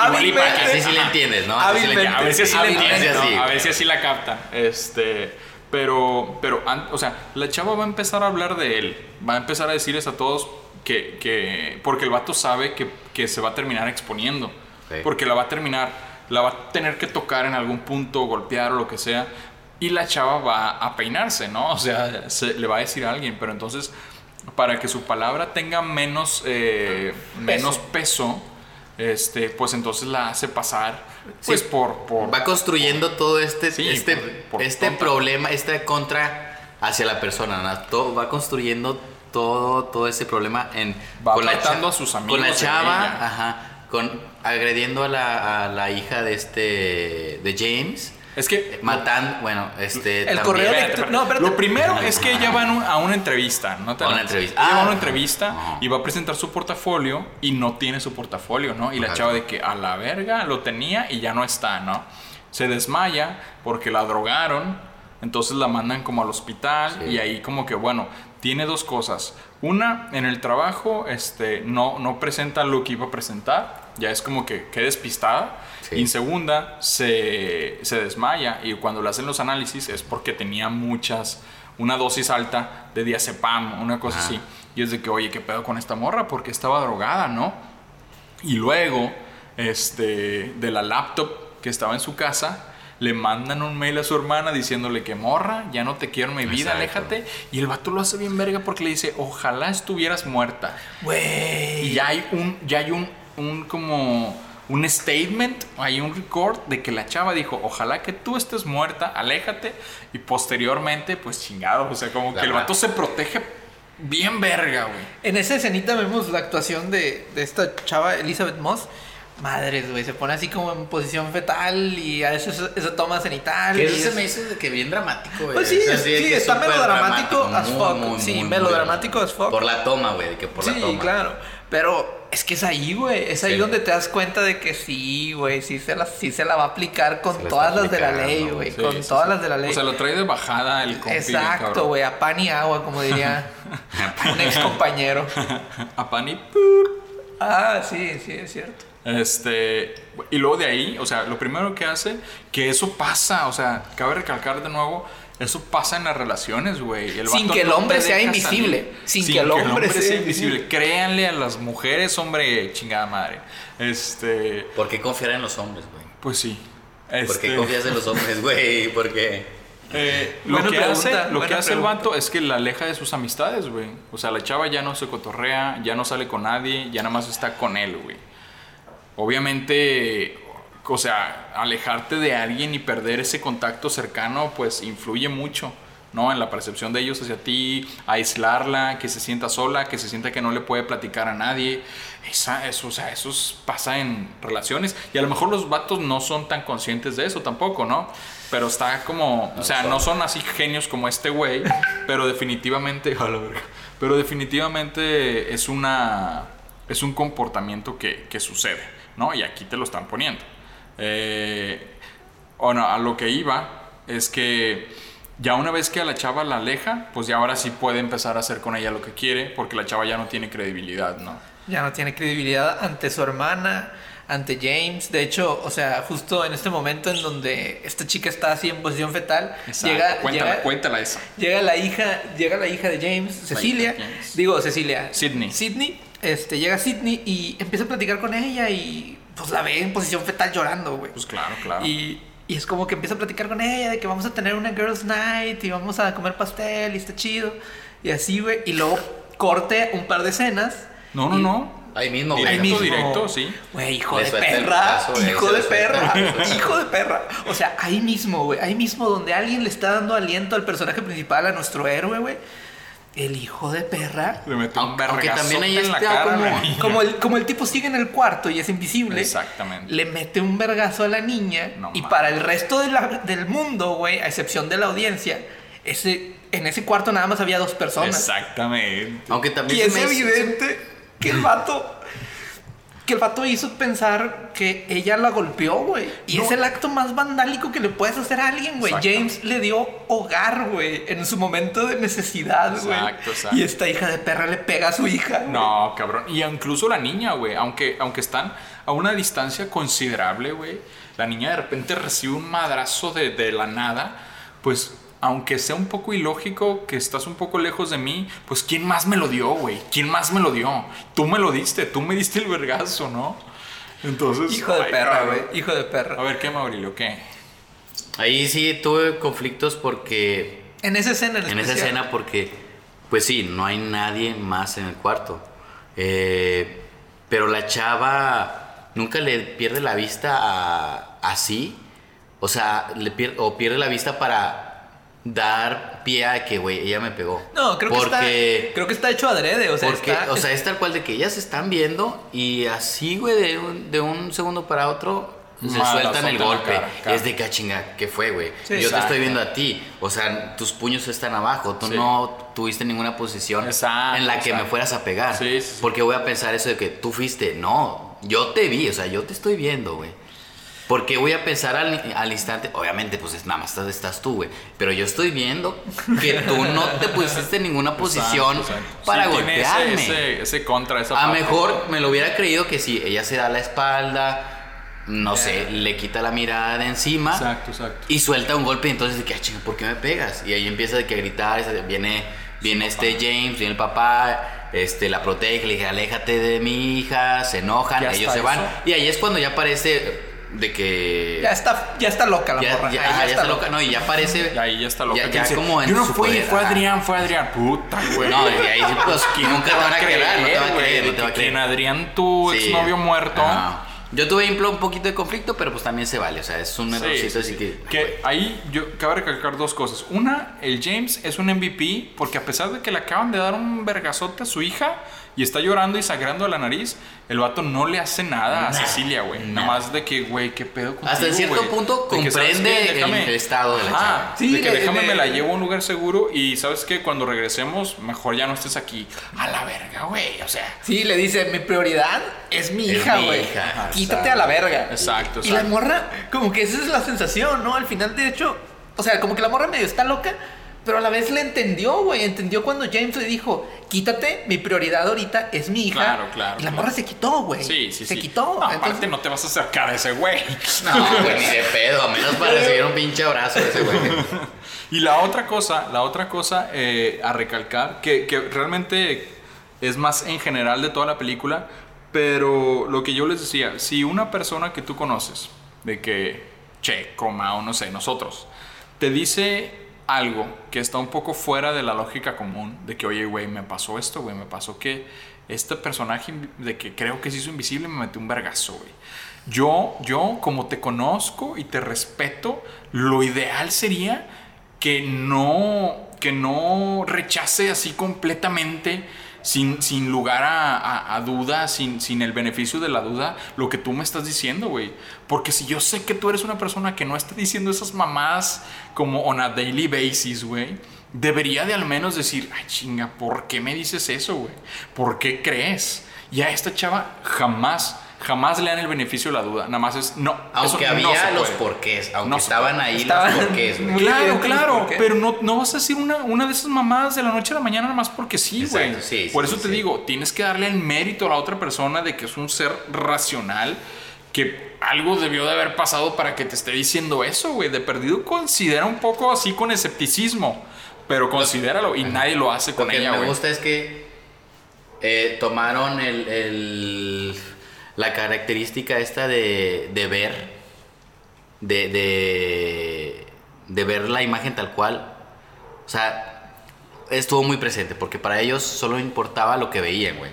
igual y para que Así sí le entiendes, ¿no? Así sí le. A ver si así la Hábilmente, entienden, ¿no? sí, A si así la captan. Este, pero, pero, o sea, la chava va a empezar a hablar de él. Va a empezar a decirles a todos que, que porque el vato sabe que, que se va a terminar exponiendo. Sí. Porque la va a terminar, la va a tener que tocar en algún punto, golpear o lo que sea. Y la chava va a peinarse, ¿no? O sea, se, le va a decir a alguien. Pero entonces, para que su palabra tenga menos, eh, menos peso, este, pues entonces la hace pasar, pues Sí. por, por... Va construyendo todo este, Sí, este, por- este tonta. problema, esta contra hacia la persona, ¿no? Todo, va construyendo todo, todo ese problema en Va la tratando cha- a sus con amigos la de chava, ajá, con agrediendo a la, a la hija de este de James, Es que... matando, bueno, este El también- correo Espérate, electro- espérate. no, espérate. Lo primero es que ella va a una entrevista, ¿no? te A una entrevista. Ella va a Ah. una entrevista Ajá. y va a presentar su portafolio y no tiene su portafolio, ¿no? Y la Ajá. chava de que a la verga lo tenía y ya no está, ¿no? Se desmaya porque la drogaron, entonces la mandan como al hospital Sí. y ahí como que, bueno, tiene dos cosas. Una, en el trabajo, este, no, no presenta lo que iba a presentar, ya es como que, que despistada. Sí. Y en segunda, se, se desmaya y cuando le hacen los análisis es porque tenía muchas, una dosis alta de diazepam, una cosa así. Y es de que, oye, ¿qué pedo con esta morra? Porque estaba drogada, ¿no? Y luego, este, de la laptop que estaba en su casa, le mandan un mail a su hermana diciéndole que morra, ya no te quiero en mi vida, Exacto. aléjate. Y el vato lo hace bien verga porque le dice, ojalá estuvieras muerta. Güey. Y ya hay un, ya hay un, un como un statement, hay un record de que la chava dijo, ojalá que tú estés muerta, aléjate. Y posteriormente, pues chingado, o sea, como que el vato se protege bien verga, güey. En esa escenita vemos la actuación de, de esta chava Elizabeth Moss. Madres, güey, se pone así como en posición fetal y a veces esa toma cenital. Que y eso se me hizo de que bien dramático, güey. Pues sí, O sea, sí, está melodramático as muy, fuck. muy, Sí, muy, melodramático muy- as fuck. Por la toma, güey, de que por la sí, toma. claro. Pero es que es ahí, güey. Es ahí Sí. donde te das cuenta de que sí, güey. Sí se la, sí se la va a aplicar con la todas las de la ley, güey. Sí, con sí, todas sí. las de la ley. O sea, lo trae de bajada el compi. Exacto, güey. A pan y agua, como diría un ex compañero. A pan y Ah, sí, sí, es cierto. Este, y luego de ahí, o sea, lo primero que hace, que eso pasa, o sea, cabe recalcar de nuevo, eso pasa en las relaciones, güey. Sin que el hombre sea invisible. Sin que el hombre sea invisible. Créanle a las mujeres, hombre, chingada madre. Este, ¿Por qué confiar en los hombres, güey? pues sí. ¿Por Este, qué confías en los hombres, güey? ¿Por qué? eh, lo que pregunta, hace, lo que hace el vato es que la aleja de sus amistades, güey. O sea, la chava ya no se cotorrea, ya no sale con nadie, ya nada más está con él, güey. Obviamente, o sea, alejarte de alguien y perder ese contacto cercano, pues influye mucho, ¿no? En la percepción de ellos hacia ti, aislarla, que se sienta sola, que se sienta que no le puede platicar a nadie. Esa, eso, o sea, eso es- pasa en relaciones. Y a lo mejor los vatos no son tan conscientes de eso tampoco, ¿no? Pero está como, o sea, no son así genios como este güey, pero definitivamente, pero definitivamente es una, es un comportamiento que, que sucede, ¿no? Y aquí te lo están poniendo. Eh, bueno, a lo que iba es que ya una vez que a la chava la aleja, pues ya ahora sí puede empezar a hacer con ella lo que quiere, porque la chava ya no tiene credibilidad, ¿no? Ya no tiene credibilidad ante su hermana, ante James. De hecho, o sea, justo en este momento en donde esta chica está así en posición fetal, Exacto. llega, cuéntala, llega, cuéntala esa. llega la hija, llega la hija de James, Cecilia, de James. digo Cecilia, Sydney. Sydney, este, llega Sydney y empieza a platicar con ella y pues la ve en posición fetal llorando, güey. Pues claro, claro. Y, y es como que empieza a platicar con ella de que vamos a tener una girls night y vamos a comer pastel y está chido. Y así, güey. Y luego corte un par de escenas. No, no, y- no. Ahí mismo, güey. Ahí Directo, mismo. directo, sí. Güey, hijo de perra. hijo de perra. hijo de perra. O sea, ahí mismo, güey. Ahí mismo donde alguien le está dando aliento al personaje principal, a nuestro héroe, güey. El hijo de perra. Le mete un Aunque- también ahí en la cara, como- el, como el tipo sigue en el cuarto y es invisible. Exactamente. Le mete un vergazo a la niña. No y para el resto de la- del mundo, güey, a excepción de la audiencia, ese, en ese cuarto nada más había dos personas. Exactamente. Aunque también Y es evidente que el vato. Que el vato hizo pensar que ella la golpeó, güey. Y No. es el acto más vandálico que le puedes hacer a alguien, güey. James le dio hogar, güey, en su momento de necesidad, güey. Exacto, exacto. Y esta hija de perra le pega a su hija. No, cabrón. Y incluso la niña, güey. Aunque, aunque están a una distancia considerable, güey. La niña de repente recibe un madrazo de, de la nada. Pues, aunque sea un poco ilógico que estás un poco lejos de mí, pues ¿quién más me lo dio, güey? ¿Quién más me lo dio? Tú me lo diste, tú me diste el vergazo, ¿no? Entonces. Hijo de ay, perra, güey. Hijo de perra. A ver, ¿qué, Maurilio? ¿Qué? Ahí sí tuve conflictos porque En esa escena en en esa escena porque pues sí no hay nadie más en el cuarto Eh, pero la chava nunca le pierde la vista a así. O sea, le pierde, o pierde la vista para dar pie a que, güey, ella me pegó. No, creo que está. Creo que está hecho adrede. O sea, porque, está- o sea, es tal cual de que ellas se están viendo y así, güey, de un, de un segundo para otro se Ma, la sueltan el golpe. cara, Y cara. es de que "Ah, chinga, ¿qué fue, güey? Sí, Yo te estoy viendo a ti. O sea, tus puños están abajo. Tú Sí. no tuviste ninguna posición Exacto, en la que me fueras a pegar. Sí, sí, sí. Porque voy a pensar eso de que tú fuiste. No, yo te vi, o sea, yo te estoy viendo, güey. Porque voy a pensar al, al instante, obviamente, pues es- nada más estás, estás tú, güey. Pero yo estoy viendo que tú no te pusiste en ninguna posición Exacto, exacto. para Sí, tiene ese- golpearme. Ese, ese contra, esa A parte. mejor me lo hubiera creído que si ella se da la espalda, no sé, le quita la mirada de encima Exacto, exacto. y suelta un golpe y entonces de que, "Ah, ¿por qué me pegas? Y ahí empieza de que a gritar, viene, viene este James, viene el papá, este, la protege, le dije, aléjate de mi hija, se enojan, ellos se van. eso. Y ahí es cuando ya aparece de que... Ya está, ya está loca la ya- morra. ya- ya está loca, no, y ya aparece... Y ahí ya está loca. Ya- dice, como en Yo no su fui, poder, fue. Adrián, fue Adrián. Puta, güey. No, y ahí sí, pues nunca te van a creer, no te va a creer, no te va a que creer. quien Adrián, tu Sí. exnovio muerto. Ajá. Yo tuve un poquito de conflicto, pero pues también se vale. O sea, es un errorcito sí, así sí. que. Que ahí yo cabe recalcar dos cosas. Una, el James es un MVP porque a pesar de que le acaban de dar un vergazote a su hija y está llorando y sangrando a la nariz, el vato no le hace nada a Cecilia, güey. Nada más de que, güey, qué pedo contigo, Hasta en cierto punto De que, ¿sabes comprende el- el estado de la chava. Sí, de que déjame me la llevo a un lugar seguro y sabes que cuando regresemos mejor ya no estés aquí. A la verga, güey. O sea, Sí, le dice, mi prioridad es mi Es hija, güey. Quítate a la verga. Exacto, Y la exacto. morra, como que esa es la sensación, ¿no? Al final, de hecho, o sea, como que la morra medio está loca, pero a la vez le entendió, güey. Entendió cuando James le dijo, quítate, mi prioridad ahorita es mi hija. Claro, claro, Y la claro. morra se quitó, güey. sí, sí, Se sí. quitó. No, aparte no te vas a acercar a ese güey. No, güey, ni de pedo. A menos para recibir un pinche abrazo de ese güey. Y la otra cosa, la otra cosa eh, a recalcar, que, que realmente es más en general de toda la película, pero lo que yo les decía, si una persona que tú conoces, de que, che, coma o no sé, nosotros, te dice algo que está un poco fuera de la lógica común, de que, oye, güey, me pasó esto, güey, me pasó que este personaje de que creo que se hizo invisible me metió un vergazo, güey. Yo, yo, como te conozco y te respeto, lo ideal sería que no, que no rechace así completamente, sin, sin lugar a, a- duda, sin, sin el beneficio de la duda, lo que tú me estás diciendo, güey. Porque si yo sé que tú eres una persona que no está diciendo esas mamadas como on a daily basis, güey, debería de al menos decir, ay chinga, ¿por qué me dices eso, güey? ¿Por qué crees? Y a esta chava jamás, jamás le dan el beneficio de la duda. Nada más es, no. Aunque no había los porqués, aunque No estaban ahí Estaban los porqués, güey. muy- Claro, claro, pero no, no vas a decir una, una de esas mamadas de la noche a la mañana nada más porque sí, güey. Sí, Por sí, eso te sí. digo, tienes que darle el mérito a la otra persona de que es un ser racional, que algo debió de haber pasado para que te esté diciendo eso, güey. De perdido considera un poco así con escepticismo, pero considéralo y nadie lo hace Lo con que ella, me güey. gusta es que eh, tomaron el, el- la característica esta de, de ver, de, de, de ver la imagen tal cual. O sea, estuvo muy presente porque para ellos solo importaba lo que veían, güey.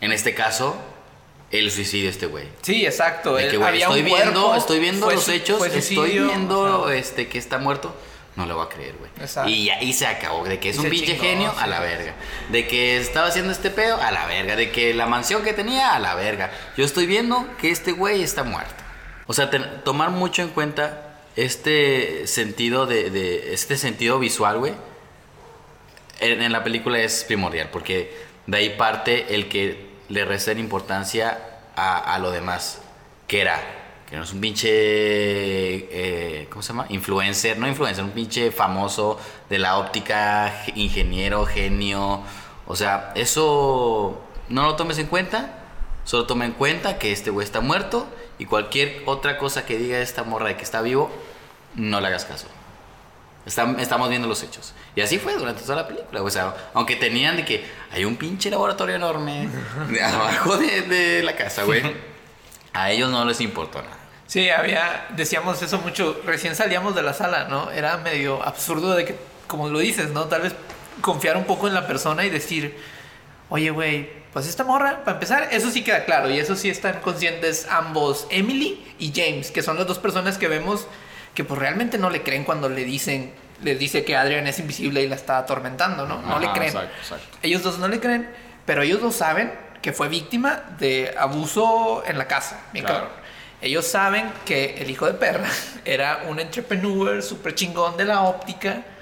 En este caso, el suicidio de este güey. Sí, exacto. De él- que, güey, había estoy viendo, estoy viendo los hechos, estoy viendo este que está muerto. No le voy a creer, güey. Exacto. Y ahí se acabó. De que es Y un pinche genio, a la verga. De que estaba haciendo este pedo, a la verga. De que la mansión que tenía, a la verga. Yo estoy viendo que este güey está muerto. O sea, ten- tomar mucho en cuenta este sentido de, de- este sentido visual, güey. En, en la película es primordial. Porque de ahí parte el que le resten importancia a, a lo demás. Que era que no es un pinche, eh, ¿cómo se llama? Influencer, no influencer, un pinche famoso de la óptica, ge- ingeniero, genio. O sea, eso no lo tomes en cuenta. Solo toma en cuenta que este güey está muerto y cualquier otra cosa que diga esta morra de que está vivo, no le hagas caso. Estam- estamos viendo los hechos. Y así fue durante toda la película. O sea, aunque tenían de que hay un pinche laboratorio enorme de abajo de, de la casa, güey. A ellos no les importó nada. Sí, había, decíamos eso mucho, recién salíamos de la sala, ¿no? Era medio absurdo de que, como lo dices, ¿no? Tal vez confiar un poco en la persona y decir, oye, güey, pues esta morra, para empezar, eso sí queda claro y eso sí están conscientes ambos, Emily y James, que son las dos personas que vemos que pues realmente no le creen cuando le dicen, le dice que Adrian es invisible y la está atormentando, ¿no? No le Ajá, creen. exacto, exacto. Ellos dos no le creen, pero ellos dos saben que fue víctima de abuso en la casa. Bien Claro. cabrón. Ellos saben que el hijo de perra era un entrepreneur súper chingón de la óptica.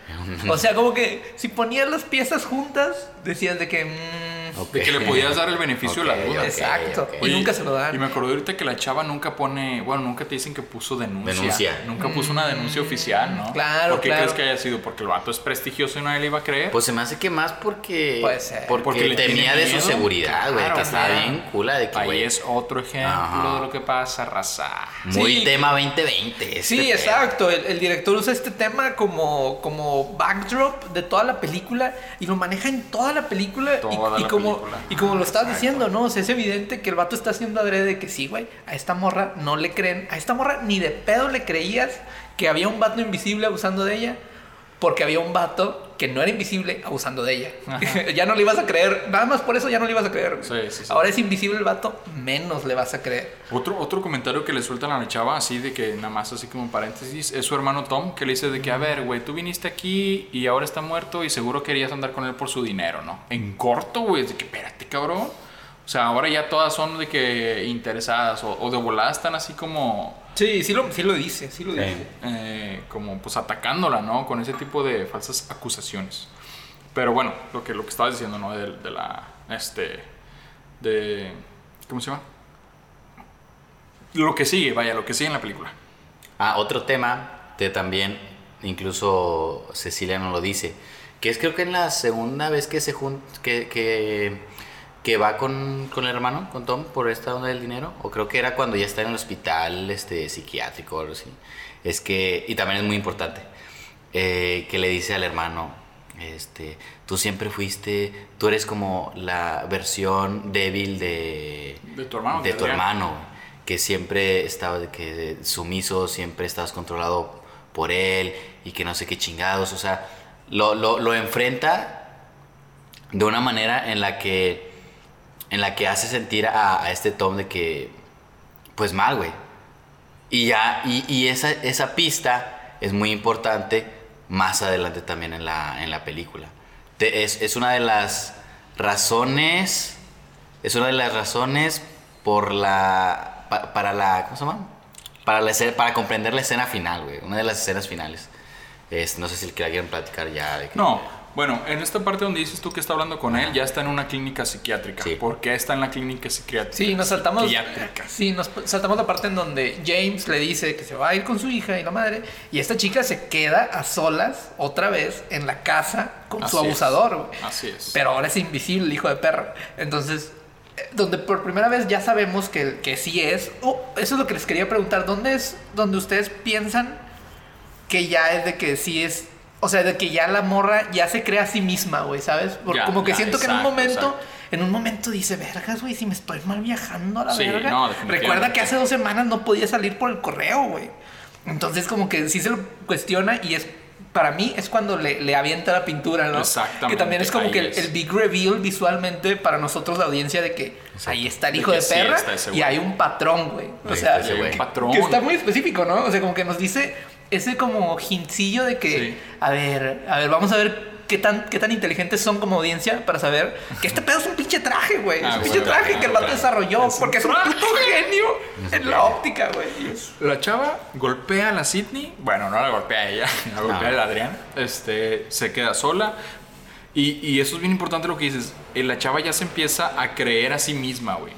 O sea, como que si ponías las piezas juntas, decías de que... mm, De que le podías dar el beneficio de la Ok, duda. Exacto. Y nunca se lo dan. Y me acordé ahorita que la chava nunca pone, bueno, nunca te dicen que puso denuncia. Denuncia. Nunca puso una denuncia oficial, ¿no? Claro, ¿Por qué claro. crees que haya sido? Porque el vato es prestigioso y nadie le iba a creer. Pues se me hace que más porque. Puede ser. Porque, Porque le temía de su seguridad, güey. Claro, que estaba bien cula de que, Ahí güey. es otro ejemplo Ajá. de lo que pasa, raza. Muy Sí. tema 2020. este Sí, pedo. exacto. El, el director usa este tema como, como backdrop de toda la película y lo maneja en toda la película. y- Toda y, la como, película. y como lo estás Exacto. diciendo, ¿no? O sea, es evidente que el vato está haciendo adrede de que sí, güey. A esta morra no le creen. A esta morra ni de pedo le creías que había un vato invisible abusando de ella. Porque había un vato que no era invisible abusando de ella. Ya no le ibas a creer. Nada más por eso ya no le ibas a creer. Sí, sí, sí. Ahora es invisible el vato, menos le vas a creer. Otro, otro comentario que le sueltan a la chava, así de que nada más así como paréntesis, es su hermano Tom, que le dice de que, a ver, güey, tú viniste aquí y ahora está muerto y seguro querías andar con él por su dinero, ¿no? En corto, güey, es de que, espérate, cabrón. O sea, ahora ya todas son de que interesadas o, o de volada están así como, Sí, sí lo, sí lo dice, sí lo Sí. dice. eh, como pues atacándola, ¿no? Con ese tipo de falsas acusaciones. Pero bueno, lo que, lo que estabas diciendo, ¿no? De, de la, este, de, ¿cómo se llama? Lo que sigue, vaya, lo que sigue en la película. Ah, otro tema que también, incluso Cecilia nos lo dice, que es creo que en la segunda vez que se jun que, que, que va con, con el hermano, con Tom, por esta onda del dinero, o creo que era cuando ya está en el hospital este, psiquiátrico o algo así, es que, y también es muy importante, eh, que le dice al hermano, este, tú siempre fuiste, tú eres como la versión débil de, De tu hermano, de de tu Adrián. hermano, que siempre estaba de que sumiso, siempre estabas controlado por él y que no sé qué chingados, o sea, lo, lo, lo enfrenta de una manera en la que en la que hace sentir a, este Tom de que pues mal, güey. Y ya y, esa, esa pista es muy importante más adelante también en la, en la película. Es, es una de las razones es una de las razones por la pa- para la ¿cómo se llama? Para la para comprender la escena final, güey, una de las escenas finales. Es, no sé si la quieren platicar ya No, bueno, en esta parte donde dices tú que está hablando con él, ya está en una clínica psiquiátrica. Sí. ¿Por qué está en la clínica psiquiátrica? Sí, nos saltamos. Psiquiátrica. Sí, nos saltamos la parte en donde James le dice que se va a ir con su hija y la madre. Y esta chica se queda a solas otra vez en la casa con su Así abusador. Así es. Pero ahora es invisible, hijo de perra. Entonces, eh, donde por primera vez ya sabemos que, que sí es. Oh, eso es lo que les quería preguntar. ¿Dónde es donde ustedes piensan que ya es de que sí es. O sea, de que ya la morra ya se crea a sí misma, güey, ¿sabes? Porque Ya, como que ya, siento que en un exacto, momento. exacto. En un momento dice, vergas, güey, si me estoy mal viajando a la Sí, verga. no. Recuerda que hace dos semanas no podía salir por el correo, güey. Entonces, como que sí se lo cuestiona y es. Para mí es cuando le, le avienta la pintura, ¿no? Exactamente, Que también es como que el, es. el big reveal visualmente para nosotros, la audiencia, de que ahí está el De hijo de sí perra ese y hay un patrón, güey. O sea, que- Patrón. que está muy específico, ¿no? O sea, como que nos dice ese como hintcillo de que, Sí. a ver, a ver, vamos a ver qué tan, qué tan inteligentes son como audiencia para saber que este pedo es un pinche traje, güey. es Ah, un pinche güey, traje que el vato desarrolló Es un porque es un puto genio en la óptica, güey. La chava golpea a la Sidney. Bueno, no la golpea a ella, la golpea No. al Adrián. Este, se queda sola. Y, y eso es bien importante lo que dices. eh, La chava ya se empieza a creer a sí misma, güey.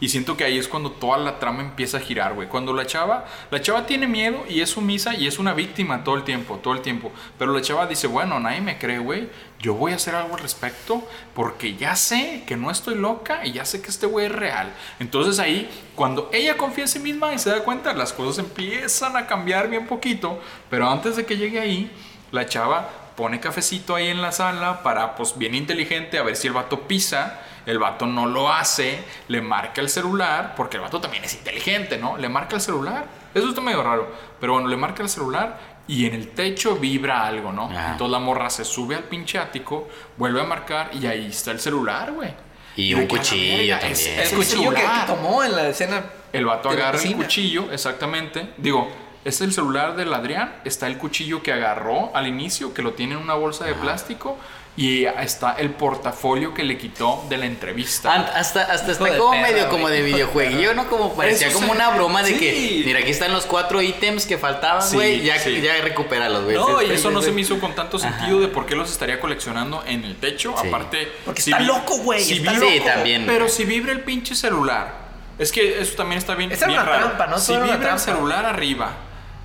Y siento que ahí es cuando toda la trama empieza a girar, güey. Cuando la chava, la chava tiene miedo y es sumisa y es una víctima todo el tiempo, todo el tiempo. Pero la chava dice, bueno, nadie me cree, güey. Yo voy a hacer algo al respecto porque ya sé que no estoy loca y ya sé que este güey es real. Entonces ahí, cuando ella confía en sí misma y se da cuenta, las cosas empiezan a cambiar bien poquito. Pero antes de que llegue ahí, la chava pone cafecito ahí en la sala para, pues bien inteligente, a ver si el vato pisa. El vato no lo hace, le marca el celular, porque el vato también es inteligente, ¿no? Le marca el celular Eso está medio raro. Pero bueno, le marca el celular y en el techo vibra algo, ¿no? Ajá. Entonces la morra se sube al pinche ático, vuelve a marcar y ahí está el celular, güey. Y de un cuchillo también. es- El cuchillo que, tomó en la escena. El vato agarra el cuchillo, exactamente. Digo, es el celular del Adrián. Está el cuchillo que agarró al inicio, que lo tiene en una bolsa de plástico. Y está el portafolio que le quitó de la entrevista. Ant- Hasta, hasta está como perra, medio güey. como de videojueguillo, ¿no? Como parecía Eso como una broma de Sí. que, mira, aquí están los cuatro ítems que faltaban, Sí, güey, ya, sí. ya recupéralos, güey. No, y eso no se me hizo con tanto sentido de por qué los estaría coleccionando en el techo. Sí. Aparte. Porque está loco, güey, si está vibra- Sí, también. Pero si vibra el pinche celular. Es que eso también está bien, Esa era bien una raro. trampa, ¿no? Si vibra el celular arriba.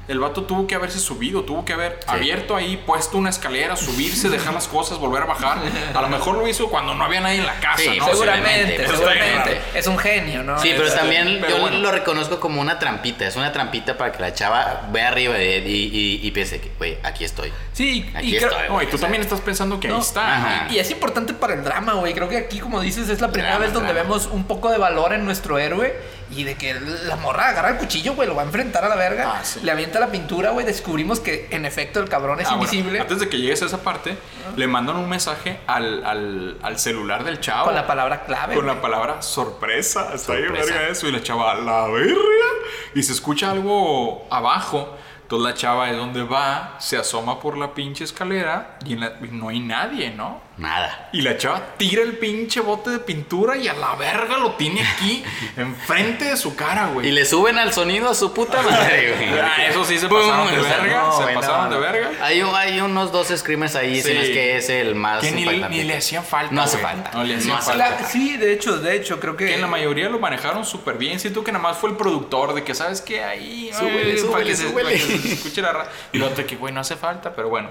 El vato tuvo que haberse subido, tuvo que haber abierto ahí, puesto una escalera, subirse, dejar las cosas, volver a bajar. A lo mejor lo hizo cuando no había nadie en la casa, Sí, ¿no? Seguramente, Pero seguramente. Es un genio, ¿no? Sí, pero Es- también pero yo bueno. lo reconozco como una trampita. Es una trampita para que la chava vea arriba de él y, y, y piense que, güey, aquí estoy. Sí, Aquí y creo- estoy, No, y tú también estás pensando que No, ahí está. Y es importante para el drama, güey. Creo que aquí, como dices, es la primera Drama, vez donde drama. vemos un poco de valor en nuestro héroe. Y de que la morra agarra el cuchillo, güey, lo va a enfrentar a la verga. Ah, sí. Le avienta la pintura, güey. Descubrimos que en efecto el cabrón es Ah, bueno, invisible. antes de que llegues a esa parte, le mandan un mensaje al, al, al celular del chavo. Con la palabra clave. Con la palabra sorpresa. Está Sorpresa. verga eso. Y la chava, la verga. Y se escucha algo abajo. Entonces la chava es donde va, se asoma por la pinche escalera y, en la- y no hay nadie, ¿no? Nada. Y la chava tira el pinche bote de pintura y a la verga lo tiene aquí, enfrente de su cara, güey. Y le suben al sonido a su puta madre, güey. Ah, eso sí se pasaron de verga, no, se pasaron no, de verga. Hay, un- hay unos dos screamers ahí, Sí. si no es que es el más Que ni, le hacían falta. No hace güey. falta. No le hacían No falta. Sí, de hecho, de hecho, creo que. Que en la mayoría lo manejaron súper bien. Siento que nada más fue el productor de que, ¿sabes qué? Ahí. Súbele, ay, súbele, para que se- para que se escuche la ra- Y lo otro que, güey, no hace falta, pero bueno.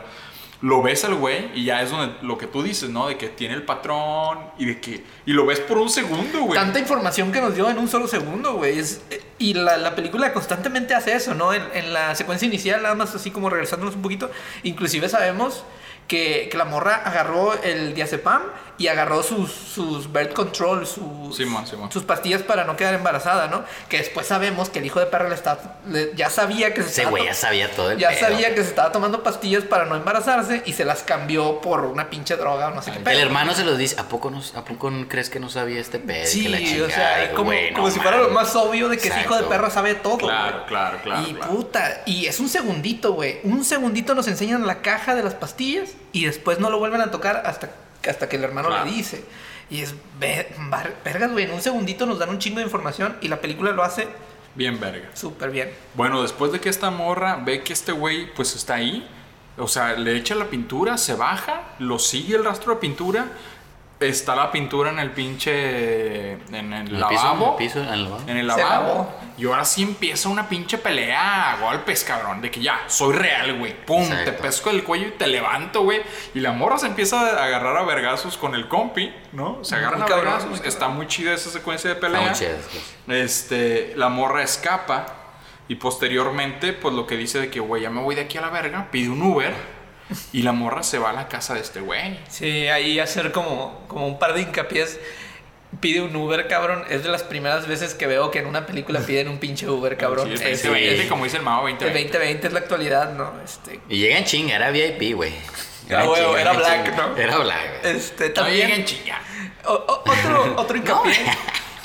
Lo ves al güey y ya es donde lo que tú dices, ¿no? De que tiene el patrón y de que. Y lo ves por un segundo, güey. Tanta información que nos dio en un solo segundo, güey. Es- Y la, la película constantemente hace eso, ¿no? En, en la secuencia inicial, nada más así como regresándonos un poquito, inclusive sabemos que, que la morra agarró el diazepam y agarró sus, sus birth control, sus, Simón, Simón. sus pastillas para no quedar embarazada, ¿no? Que después sabemos que el hijo de perra le está, le- ya sabía que se Ese güey ya sabía todo el ya pedo. sabía que se estaba tomando pastillas para no embarazarse y se las cambió por una pinche droga o no sé qué El pedo. hermano se los dice, ¿a poco, no, ¿a poco crees que no sabía este pedo? Sí, Que la o chingada, sea, es como, güey, como no si fuera lo más obvio de que ese hijo de Exacto. perra sabe todo. Claro, güey. claro, claro, Y claro. puta, y es un segundito, güey. Un segundito nos enseñan la caja de las pastillas y después no lo vuelven a tocar hasta, hasta que el hermano Claro. le dice. Y es, vergas, güey, en un segundito nos dan un chingo de información y la película lo hace Bien, verga. súper bien. Bueno, después de que esta morra ve que este güey pues está ahí, o sea, le echa la pintura, se baja, lo sigue el rastro de pintura, está la pintura en el pinche en el, piso, lavabo, en el piso, en el lavabo. en el Se lavabo, lavó. y ahora sí empieza una pinche pelea a golpes, cabrón, de que ya, soy real, güey, pum, te pesco el cuello y te levanto, güey, y la morra se empieza a agarrar a vergazos con el compi, ¿no? Se agarran Muy a cabrón, vergazos, cabrón. está muy chida esa secuencia de Está pelea. muy. Este, la morra escapa y posteriormente, pues lo que dice de que, güey, ya me voy de aquí a la verga, pide un Uber y la morra se va a la casa de este güey. Sí, ahí hacer como, como un par de hincapiés. Pide un Uber, cabrón. Es de las primeras veces que veo que en una película piden un pinche Uber, cabrón. Sí, Es- es 2020, sí. como dice el Mao el 2020. 2020 es la actualidad, ¿no? Este, Y llega en chinga, era VIP, güey. Ah, en güey, chinga, era black, chinga. ¿no? Era black. güey. este No también. lleguen chinga. O- o- otro, otro hincapié.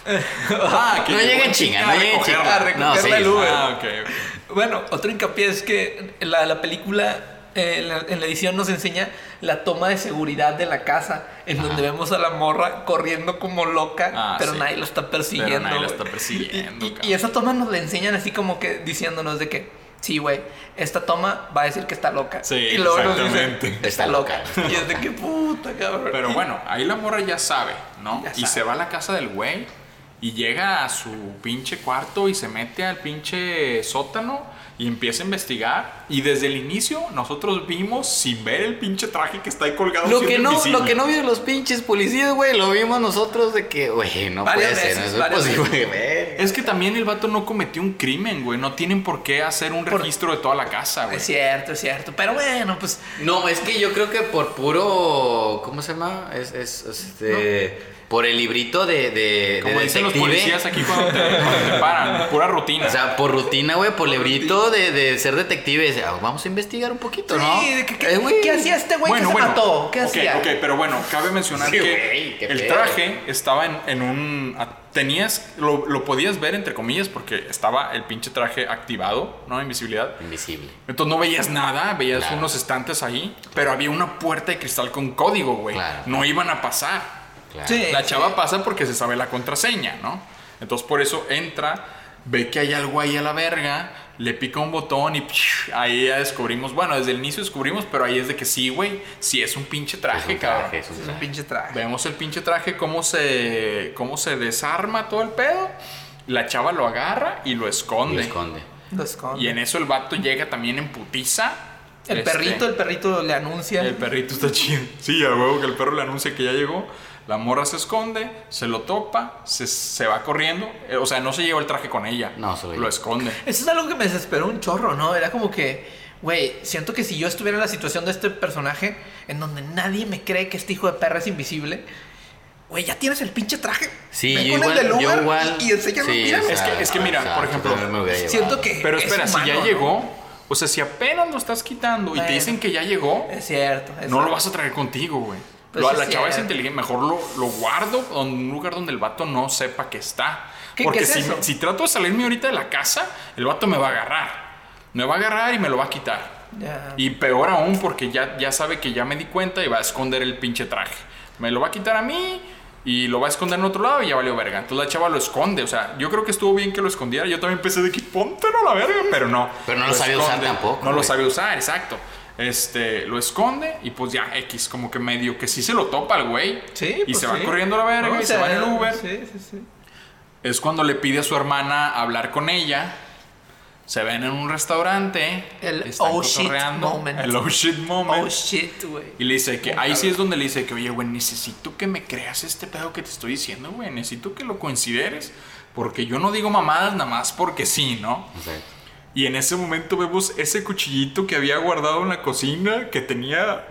Ah, No lleguen chinga, no lleguen a chinga. recogerla No, sí. el Uber. Ah, ok. Bueno, otro hincapié es que la, la película, eh, en, la, en la edición nos enseña la toma de seguridad de la casa, en donde vemos a la morra corriendo como loca, Ah, pero sí. nadie lo está persiguiendo. Pero nadie lo güey. está persiguiendo, Y, y- esa toma nos la enseñan así como que diciéndonos de que, sí, güey, esta toma va a decir que está loca. Sí, y luego nos exactamente. dicen, Está está loca. loca. Y es de que puta, cabrón. Pero bueno, ahí la morra ya sabe, ¿no? Ya y sabe. se va a la casa del güey y llega a su pinche cuarto y se mete al pinche sótano y empieza a investigar. Y desde el inicio nosotros vimos sin ver el pinche traje que está ahí colgado. Lo que, no, invisible. lo que no vieron los pinches policías, güey, lo vimos nosotros de que, güey, no Varias puede ser, no veces, es posible, güey. Es que también el vato no cometió un crimen, güey. No tienen por qué hacer un Por- registro de toda la casa, güey. Es cierto, es cierto. Pero bueno, pues No, es que yo creo que por puro. ¿Cómo se llama? Es. es, este, por el librito de, de, Como de dicen los policías aquí cuando te, cuando te paran, pura rutina. O sea, por rutina, güey, por librito de, de ser detective. "Ah, Vamos a investigar un poquito, ¿no? Sí, de que- que- Eh. ¿Qué hacía este güey que se mató? ¿Qué ok, hacía? ok, pero bueno, cabe mencionar Sí, que qué el traje estaba en, en un... Tenías, lo, lo podías ver entre comillas porque estaba el pinche traje activado, ¿no? Invisibilidad. Invisible. Entonces no veías nada, veías Claro. unos estantes ahí, pero había una puerta de cristal con código, güey. Claro. No iban a pasar. Claro. Sí. La chava pasa porque se sabe la contraseña, ¿no? Entonces por eso entra, ve que hay algo ahí a la verga, le pica un botón y psh, ahí ya descubrimos, bueno, desde el inicio descubrimos, pero ahí es de que sí, güey, sí es un pinche traje, Es un cabrón. traje, es un Es un traje. pinche traje. Vemos el pinche traje, cómo se, cómo se desarma todo el pedo. La chava lo agarra y lo Lo esconde. esconde. Lo esconde. Y en eso el vato llega también en putiza. El Este, perrito, el perrito le anuncia. el perrito está chido. Sí, a huevo que el perro le anuncia que ya llegó. La morra se esconde, se lo topa, se, se va corriendo. Eh, O sea, no se lleva el traje con ella. No, se lo lo esconde. Eso es algo que me desesperó un chorro, ¿no? Era como que, güey, siento que si yo estuviera en la situación de este personaje, en donde nadie me cree que este hijo de perra es invisible, güey, ya tienes el pinche traje. Sí, Ven yo con igual- el del yo Uber igual- y, y enséñalo, sí, mira. Es que- es que mira, exacto, por ejemplo. Siento que. Pero es espera, si humano, ya ¿no? llegó, o sea, si apenas lo estás quitando y Bueno. te dicen que ya llegó, Es cierto. es no cierto. lo vas a traer contigo, güey. Pues Lo- la chava es cierto. inteligente, mejor lo, lo guardo en un lugar donde el vato no sepa que está. ¿Qué- Porque qué es si, eso? si trato de salirme ahorita de la casa, el vato me va a agarrar. Me va a agarrar y me lo va a quitar. Ya. Y peor aún porque ya, ya sabe que ya me di cuenta y va a esconder el pinche traje. Me lo va a quitar a mí y lo va a esconder en otro lado y ya valió verga. Entonces la chava lo esconde. O sea, yo creo que estuvo bien que lo escondiera. Yo también pensé de que póntelo a la verga, pero no. Pero no lo sabía usar tampoco, No lo güey. sabía usar, exacto. Este, lo esconde y pues ya, X, como que medio que sí se lo topa al güey. Sí, Y pues se va sí. corriendo a la verga No, y o se va en el Uber. Sí, sí, sí. Es cuando le pide a su hermana hablar con ella. Se ven en un restaurante. El están oh shit moment. El oh shit moment. Oh shit, güey. Y le dice que ahí sí es donde le dice que, oye, güey, necesito que me creas este pedo que te estoy diciendo, güey. Necesito que lo consideres. Porque yo no digo mamadas nada más porque sí, ¿no? Exacto. Y en ese momento vemos ese cuchillito que había guardado en la cocina, que tenía,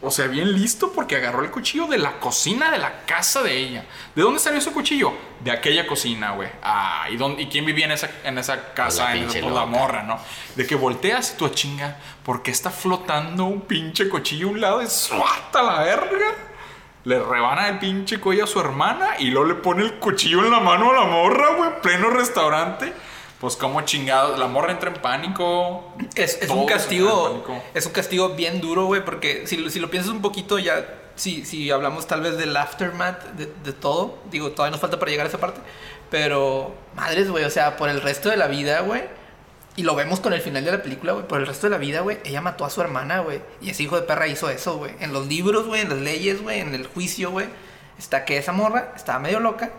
o sea, bien listo porque agarró el cuchillo de la cocina de la casa de ella. ¿De dónde salió ese cuchillo? De aquella cocina, güey. Ah, ¿y, dónde- ¿y quién vivía en esa, en esa casa? en esa- la morra, ¿no? De que volteas y tú chinga, porque está flotando un pinche cuchillo a un lado y suelta la verga? Le rebana el pinche cuello a su hermana y luego le pone el cuchillo en la mano a la morra, güey, pleno restaurante. Pues como chingado, la morra entra en pánico. Es, un castigo. Es un castigo bien duro, güey. Porque si, lo- si lo piensas un poquito, ya. Si, si hablamos tal vez del aftermath de, de todo. Digo, todavía nos falta para llegar a esa parte. Pero, madres, güey. O sea, por el resto de la vida, güey. Y lo vemos con el final de la película, güey. Por el resto de la vida, güey. Ella mató a su hermana, güey. Y ese hijo de perra hizo eso, güey. En los libros, güey. En las leyes, güey. En el juicio, güey. Está que esa morra estaba medio loca.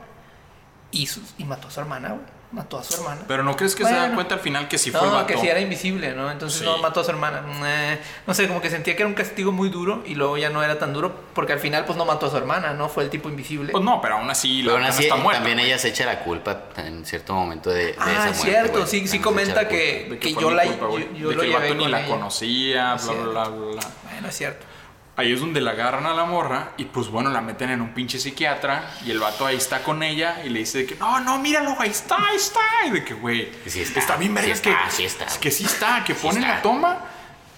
Y, su- y mató a su hermana, güey. Mató a su hermana. Pero no crees que se da cuenta al final que sí fue el vato. que sí era invisible, ¿no? Entonces Sí. no mató a su hermana. Eh, no sé, como que sentía que era un castigo muy duro y luego ya no era tan duro porque al final pues no mató a su hermana, ¿no? Fue el tipo invisible. Pues no, pero aún así la Pero aún así, está muerta. también güey. ella se echa la culpa en cierto momento de, de ah, esa es muerte. cierto, güey. sí, sí comenta que, que yo la culpa, yo, yo de lo que el llevé vato ni la ella. conocía, bla, bla, bla, bla. Bueno, es cierto. Ahí es donde la agarran a la morra y pues bueno, la meten en un pinche psiquiatra y el vato ahí está con ella y le dice de que no, no, míralo, ahí está, ahí está. Y de que, güey, Sí está, bien verga sí que, está, sí está. que sí está, que ponen la toma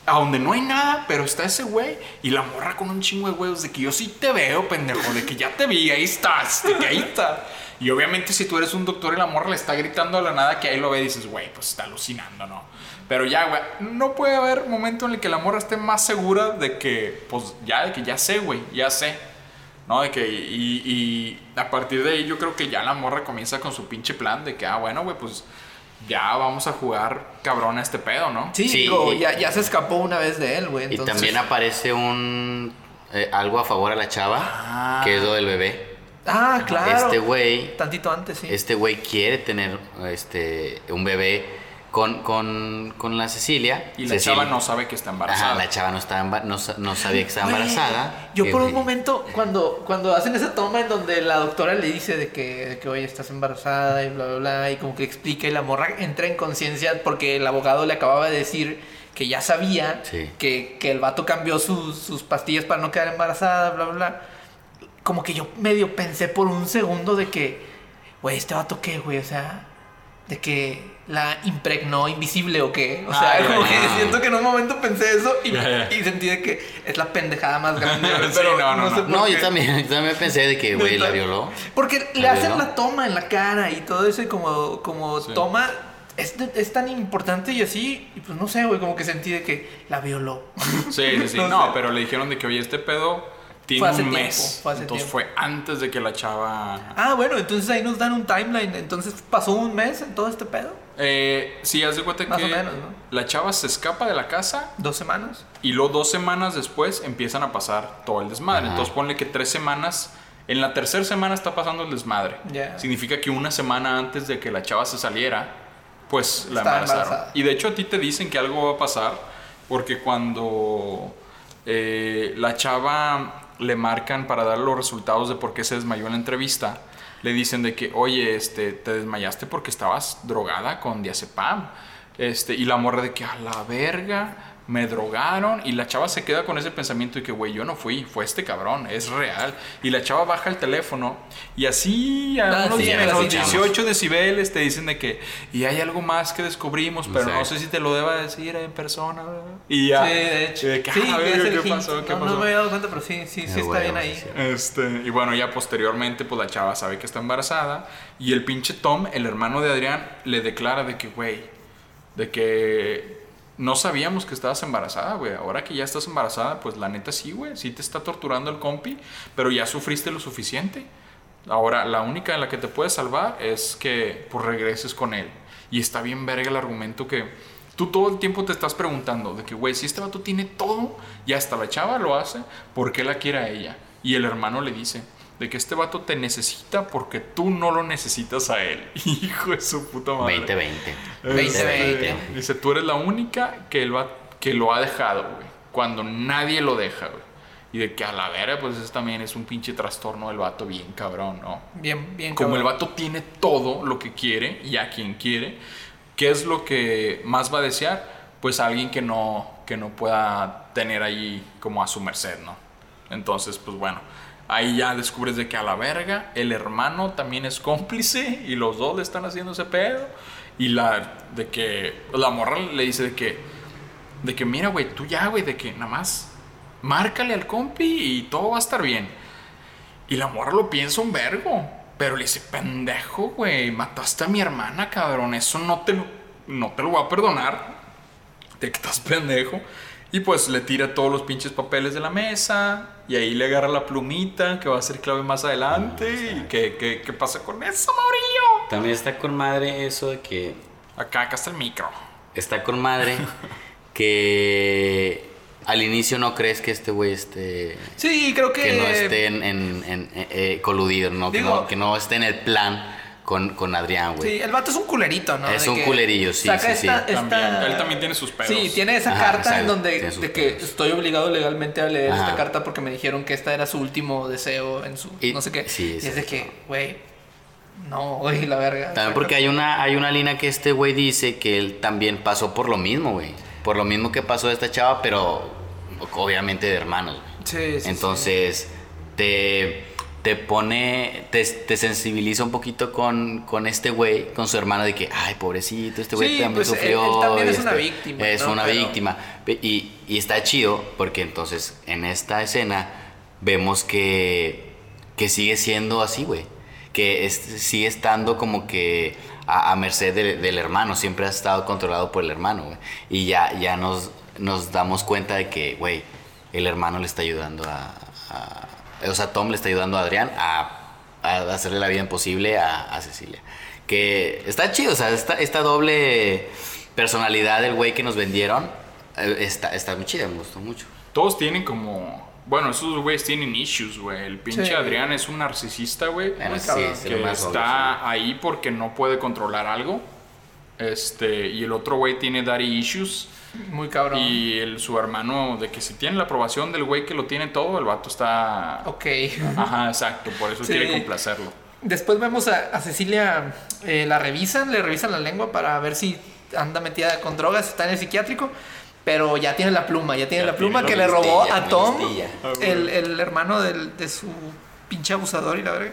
a donde no hay nada, pero está ese güey y la morra con un chingo de huevos de que yo sí te veo, pendejo, de que ya te vi, ahí estás, de que ahí está. Y obviamente si tú eres un doctor y la morra le está gritando a la nada que ahí lo ve, dices, güey, pues está alucinando, ¿no? Pero ya, güey, no puede haber momento en el que la morra esté más segura de que, pues ya, de que ya sé, güey, ya sé. ¿No? De que, y, y a partir de ahí yo creo que ya la morra comienza con su pinche plan de que, ah, bueno, güey, pues ya vamos a jugar cabrón a este pedo, ¿no? Sí, Sí, digo, y- ya, ya se escapó una vez de él, güey. Y también aparece un eh, algo a favor a la chava, Ah. que es lo del bebé. Ah, claro. Este güey, Tantito antes, sí. este güey quiere tener este un bebé con, con, con la Cecilia. Y la Cecilia- chava no sabe que está embarazada. Ajá, la chava no, no, no sabía que estaba embarazada. Yo por un momento, cuando, cuando hacen esa toma en donde la doctora le dice de que, de que oye, estás embarazada y bla, bla, bla, y como que explica y la morra entra en conciencia porque el abogado le acababa de decir que ya sabía Sí. que, que el vato cambió sus, sus pastillas para no quedar embarazada, bla, bla, bla. como que yo medio pensé por un segundo de que, güey, este vato qué, güey, o sea, de que la impregnó invisible o qué. O sea, Ah, como que siento que en un momento pensé eso y, sentí de que es la pendejada más grande. Sí, pero no, no, sé no. por No, qué. yo también, yo también pensé de que, güey, la violó. Porque le ¿La hacen la toma en la cara y todo eso y como, como Sí. toma es, es tan importante y así, y pues no sé, güey, como que sentí de que la violó. Sí, sí, sí. No No, sé. pero le dijeron de que, oye, este pedo tiene Fue hace un tiempo, mes. fue hace entonces tiempo. fue antes de que la chava. Ah, bueno, entonces ahí nos dan un timeline. Entonces pasó un mes en todo este pedo. Eh, sí, haz de cuenta Más que o menos, ¿no? la chava se escapa de la casa Dos semanas. y luego dos semanas después empiezan a pasar todo el desmadre. Ajá. Entonces ponle que tres semanas. En la tercera semana está pasando el desmadre. Ya. Significa que una semana antes de que la chava se saliera, pues la Estaba embarazaron. embarazada. Y de hecho a ti te dicen que algo va a pasar porque cuando eh, la chava le marcan para dar los resultados de por qué se desmayó en la entrevista, le dicen de que, oye, este, te desmayaste porque estabas drogada con diazepam. Este, y la morra de que a la verga me drogaron y la chava se queda con ese pensamiento de que, güey, yo no fui, fue este cabrón, es real. Y la chava baja el teléfono y así a Ah, unos sí, ya menos lo escuchamos. 18 decibeles te dicen de que, y hay algo más que descubrimos, pero no Exacto. sé si te lo deba decir en persona. ¿verdad? Y ya. Sí, de hecho. Y de que, sí, ah, el ¿qué pasó? ¿Qué no, pasó? no me había dado cuenta, pero sí, sí, sí Ah, está huevo, bien sí, ahí. sí. Este, y bueno, ya posteriormente, pues la chava sabe que está embarazada. Y el pinche Tom, el hermano de Adrián, le declara de que, güey, de que no sabíamos que estabas embarazada, güey. Ahora que ya estás embarazada, pues la neta sí, güey. Sí te está torturando el compi, pero ya sufriste lo suficiente. Ahora, la única en la que te puedes salvar es que pues regreses con él. Y está bien verga el argumento que tú todo el tiempo te estás preguntando de que, güey, si este vato tiene todo y hasta la chava lo hace, ¿por qué la quiere a ella? Y el hermano le dice de que este vato te necesita porque tú no lo necesitas a él. Hijo de su puta madre. 2020. Veinte, veinte. Dice, tú eres la única que, él va, que lo ha dejado, güey. Cuando nadie lo deja, güey. Y de que a la vera, pues eso también es un pinche trastorno del vato bien cabrón, ¿no? Bien, bien. Como el vato tiene todo lo que quiere y a quien quiere, ¿qué es lo que más va a desear? Pues a alguien que no, que no pueda tener ahí como a su merced, ¿no? Entonces, pues bueno, ahí ya descubres de que a la verga el hermano también es cómplice y los dos le están haciendo ese pedo. Y la de que la morra le dice de que, de que mira, güey, tú ya, güey, de que nada más márcale al compi y todo va a estar bien. Y la morra lo piensa un vergo. Pero le dice, pendejo, güey, mataste a mi hermana, cabrón. Eso no te no te lo voy a perdonar. De que estás pendejo. Y pues le tira todos los pinches papeles de la mesa. Y ahí le agarra la plumita que va a ser clave más adelante. ¿Y qué, qué, qué pasa con eso, Maurillo? También está con madre eso de que Acá, acá está el micro. está con madre que al inicio no crees que este güey esté Sí, creo que. que no esté en, en- en- eh, eh, coludido, ¿no? que no que no esté en el plan con, con Adrián, güey. Sí, el vato es un culerito, ¿no? Es De un que culerillo, sí, saca sí, sí. esta- esta- También, él también tiene sus pedos. Sí, tiene esa Ajá, carta exacto, en donde de que pedos. estoy obligado legalmente a leer Ajá. esta carta porque me dijeron que esta era su último deseo en su Y- no sé qué. sí, y es de que, güey, no, güey, la verga. También porque hay una, hay una línea que este güey dice que él también pasó por lo mismo, güey. Por lo mismo que pasó esta chava, pero obviamente de hermanos, güey. Sí, sí, Entonces, te, te pone, te, te sensibiliza un poquito con, con este güey, con su hermano, de que, ay, pobrecito, este güey Sí, también pues, sufrió. él también y es una este- víctima, Es ¿no? una Pero- víctima. Y, y está chido, porque entonces en esta escena vemos que, que sigue siendo así, güey. Que es- sigue estando como que a, a merced del, del hermano, siempre ha estado controlado por el hermano, güey. Y ya, ya nos, nos damos cuenta de que, güey, el hermano le está ayudando a, a- O sea, Tom le está ayudando a Adrián a, a hacerle la vida imposible a, a Cecilia. Que está chido, o sea, esta, esta doble personalidad del güey que nos vendieron eh, está, está muy chida, me gustó mucho. Todos tienen como. Bueno, esos güeyes tienen issues, güey. El pinche Sí. Adrián es un narcisista, güey. Bueno, sí, es que más obvio, está ahí porque no puede controlar algo. Este, y el otro güey tiene daddy issues. Muy cabrón. Y el, su hermano, de que si tiene la aprobación del güey que lo tiene todo, el vato está. Ok. Ajá, exacto, por eso Sí. quiere complacerlo. Después vemos a, a Cecilia, eh, la revisan, le revisan la lengua para ver si anda metida con drogas, está en el psiquiátrico, pero ya tiene la pluma, ya tiene Ya la pluma tiene que le robó a Tom, el, el hermano del- de su pinche abusador y la verga.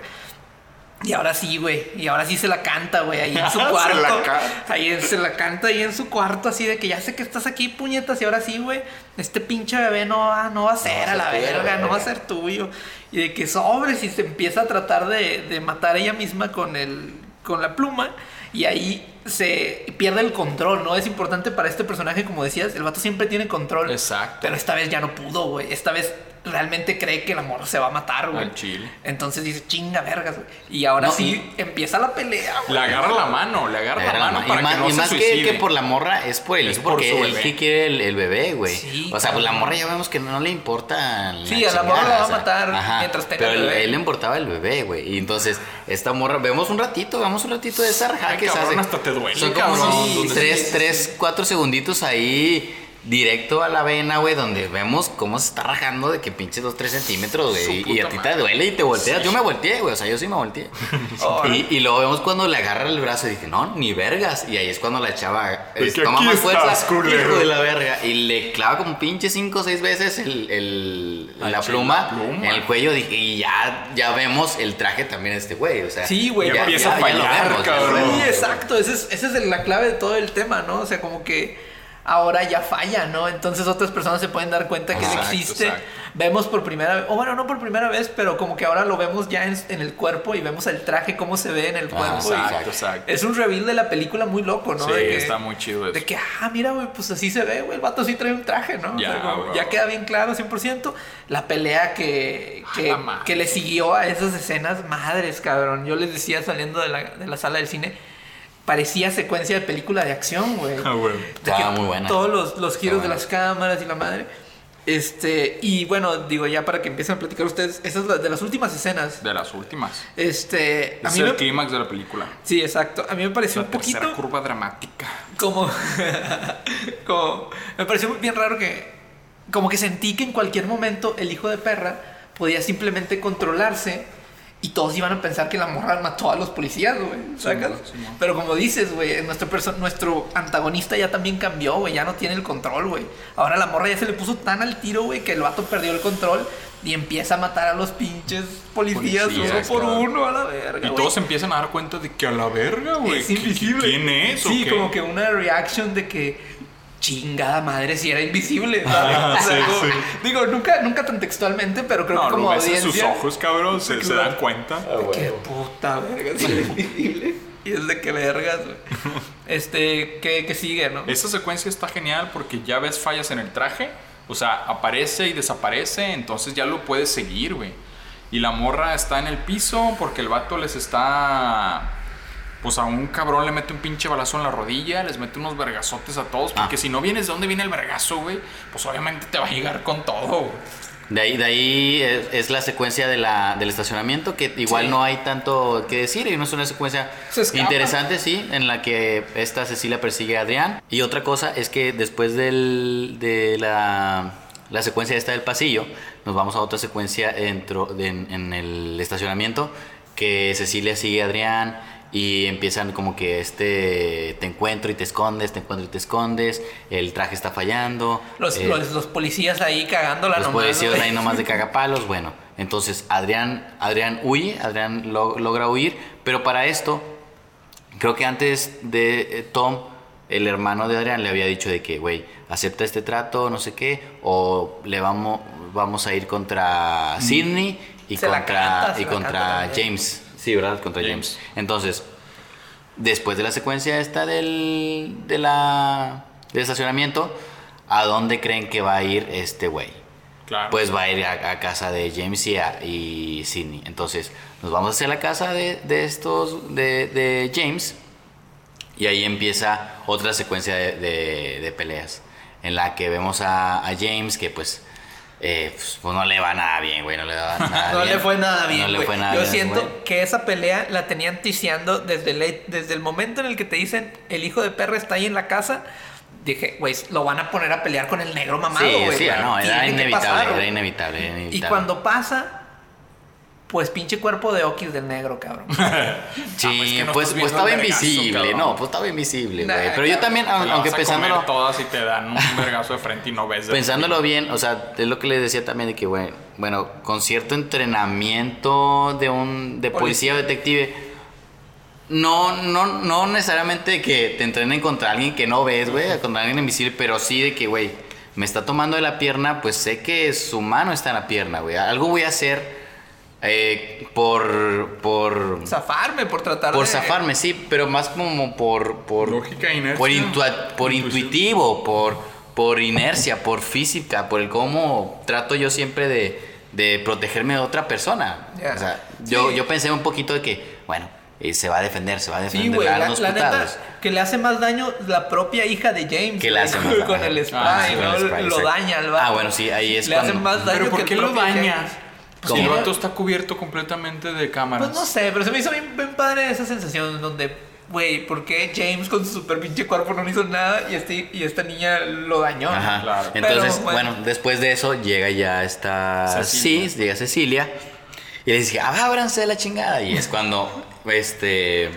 Y ahora sí, güey. Y ahora sí se la canta, güey. Ahí en su Se cuarto. la canta. Ahí se la canta ahí en su cuarto, así de que ya sé que estás aquí, puñetas. Y ahora sí, güey. Este pinche bebé no va, no va a ser a la verga, no va a ser tuyo. Y de que sobres y se empieza a tratar de, de matar ella misma con el. con la pluma. Y ahí se pierde el control, ¿no? Es importante para este personaje, como decías, el vato siempre tiene control. Exacto. Pero esta vez ya no pudo, güey. Esta vez realmente cree que el amor se va a matar, güey. Al chile. Entonces dice, chinga vergas, güey. Y ahora No, sí empieza la pelea, güey. Le agarra la mano, le agarra, Agarra la la mano para y más, que no y se más que, suicide. que por la morra es por el Es hijo, por porque su él sí quiere el, el bebé, güey. Sí, o sea, pues la morra ya vemos que no le importa. la Sí, a la morra la va a matar mientras tenga Pero el él- bebé. él le importaba el bebé, güey. Y entonces, esta morra, vemos un ratito, vemos un ratito de esa rajada que se cabrón, hace. hasta te duele, Son como tres, tres, cuatro segunditos ahí. Directo a la vena, güey, donde vemos cómo se está rajando de que pinche dos, tres centímetros, Su güey. Y, y a ti te duele y te volteas. Yo me volteé, güey. O sea, yo sí me volteé. Y, y luego vemos cuando le agarra el brazo y dije, no, ni vergas. Y ahí es cuando la chava es- que toma más fuerza, estás, hijo de la verga. Y le clava como pinche cinco o seis veces el, la, pluma en el cuello. Dije, y ya, ya vemos el traje también de este güey. O sea, Sí, güey, Ya ya- empieza a fallar, ya lo cabrón. Sí, exacto. Esa es, esa es la clave de todo el tema, ¿no? O sea, como que ahora ya falla, ¿no? Entonces otras personas se pueden dar cuenta que él existe. exacto. Vemos por primera vez, o bueno, no por primera vez, pero como que ahora lo vemos ya en, en el cuerpo y vemos el traje, cómo se ve en el Ah, cuerpo. Exacto, exacto. es un reveal de la película muy loco, ¿no? Sí, De que- está muy chido eso. De que, ah, mira, güey, pues así se ve, güey. El vato sí trae un traje, ¿no? O Ya, sea, como- güey. ya queda bien claro, 100%. La pelea que, que, madre. que le siguió a esas escenas, madres, cabrón. Yo les decía saliendo de la, de la sala del cine, parecía secuencia de película de acción, güey. Ah, güey. Que muy buena. Todos los, los giros de las cámaras y la madre. Este, y bueno, digo, ya para que empiecen a platicar ustedes, esas es la- de las últimas escenas. De las últimas. Este, a Es mí el me, clímax de la película. Sí, exacto. A mí me pareció La un poquito tercera curva dramática. como, como me pareció bien raro que como que sentí que en cualquier momento el hijo de perra podía simplemente controlarse y todos iban a pensar que la morra mató a los policías, güey, ¿sacas? Sí, sí, Pero como dices, güey, nuestro nuestro antagonista ya también cambió, güey, ya no tiene el control, güey. Ahora la morra ya se le puso tan al tiro, güey, que el vato perdió el control y empieza a matar a los pinches policías, Policías, uno por claro. uno a la verga. Y todos se empiezan a dar cuenta de que a la verga, güey. Es ¿qui- invisible. ¿Quién es? o Sí, qué? como que una reaction de que chingada madre si era invisible. Ah. Digo, nunca, nunca tan textualmente, pero creo No, que como lo ves en sus ojos, cabrón. Se, se dan cuenta. Qué puta verga, si era invisible. Y es de que vergas, güey. Este, que, que sigue, ¿no? Esta secuencia está genial porque ya ves fallas en el traje. O sea, aparece y desaparece. Entonces ya lo puedes seguir, güey. Y la morra está en el piso porque el vato les está. Pues a un cabrón le mete un pinche balazo en la rodilla, les mete unos vergazotes a todos. Porque Ah. si no vienes de dónde viene el vergazo, güey, pues obviamente te va a llegar con todo, güey. De ahí, de ahí es, es la secuencia de la, del estacionamiento, que igual Sí. no hay tanto que decir, y no es una secuencia Se interesante, sí, en la que esta Cecilia persigue a Adrián. Y otra cosa es que después del, de la, la secuencia esta del pasillo, nos vamos a otra secuencia dentro de- en, en el estacionamiento, que Cecilia sigue a Adrián y empiezan como que este te encuentro y te escondes, te encuentro y te escondes, el traje está fallando. Los, eh, los, los policías ahí cagándola los nomás. policías güey. ahí nomás de cagapalos, bueno. Entonces Adrián, Adrián huye, Adrián lo- logra huir, pero para esto, creo que antes de eh, Tom, el hermano de Adrián le había dicho de que, güey, acepta este trato, no sé qué, o le vamos, vamos a ir contra Sidney y Mm. Se la contra, canta, y contra. James. Sí, ¿verdad? Contra James. James. Entonces, después de la secuencia esta del, de la, del estacionamiento, ¿a dónde creen que va a ir este güey? Claro. Pues va a ir a, a casa de James y, a- y Sidney. Entonces, nos vamos hacia la casa de, de estos, de, de James, y ahí empieza otra secuencia de, de- peleas, en la que vemos a, a James que pues, eh, pues, pues, no le va nada bien, güey, no le va nada No bien. le fue nada bien. No le fue nada Yo bien, siento güey. que esa pelea la tenían ticiando desde el, desde el momento en el que te dicen el hijo de perra está ahí en la casa. Dije, güey, lo van a poner a pelear con el negro mamado, Sí, güey. sí, no, era inevitable, pasar, era inevitable, era Y inevitable. cuando pasa, Pues pinche cuerpo de Okis del negro, cabrón. Sí, pues que no pues, pues estaba vergazo, invisible, cabrón. no, pues estaba invisible, güey. Nah, Pero yo también, aunque pensándolo, todas y te dan un vergazo de frente y no ves pensándolo bien, o sea, es lo que le decía también de que, güey, bueno, con cierto entrenamiento de un de policía o detective, no, no, no necesariamente que te entrenen contra alguien que no ves, güey, contra alguien invisible, pero sí de que, güey, me está tomando de la pierna, pues sé que su mano está en la pierna, güey. Algo voy a hacer eh, por, por, Zafarme por tratar por de... zafarme, sí, pero más como por, por Lógica e inercia. por, intua- por intuitivo, por, por inercia, por física, por el cómo trato yo siempre de, de protegerme de otra persona. O sea, yo, Sí. yo pensé un poquito de que, bueno, eh, se va a defender, se va a defender, Sí, dan la, unos la neta, putados. que le hace más daño la propia hija de James. Que le hace con- más daño. Con el spray, Ah, sí, ¿no? con el spray, lo exacto. daña al. Ah, bueno, sí, ahí es Le hace cuando- más daño Pero ¿por que qué lo propio ¿Cómo? el vato está cubierto completamente de cámaras. Pues no sé, pero se me hizo bien, bien padre esa sensación donde, güey, ¿por qué James con su super pinche cuerpo no hizo nada y, este, y esta niña lo dañó? Ajá. Claro. Entonces, Pero, bueno. después de eso llega ya esta Cecilia. sí, llega Cecilia y le dice, "Ah, ábranse de la chingada. Y es cuando este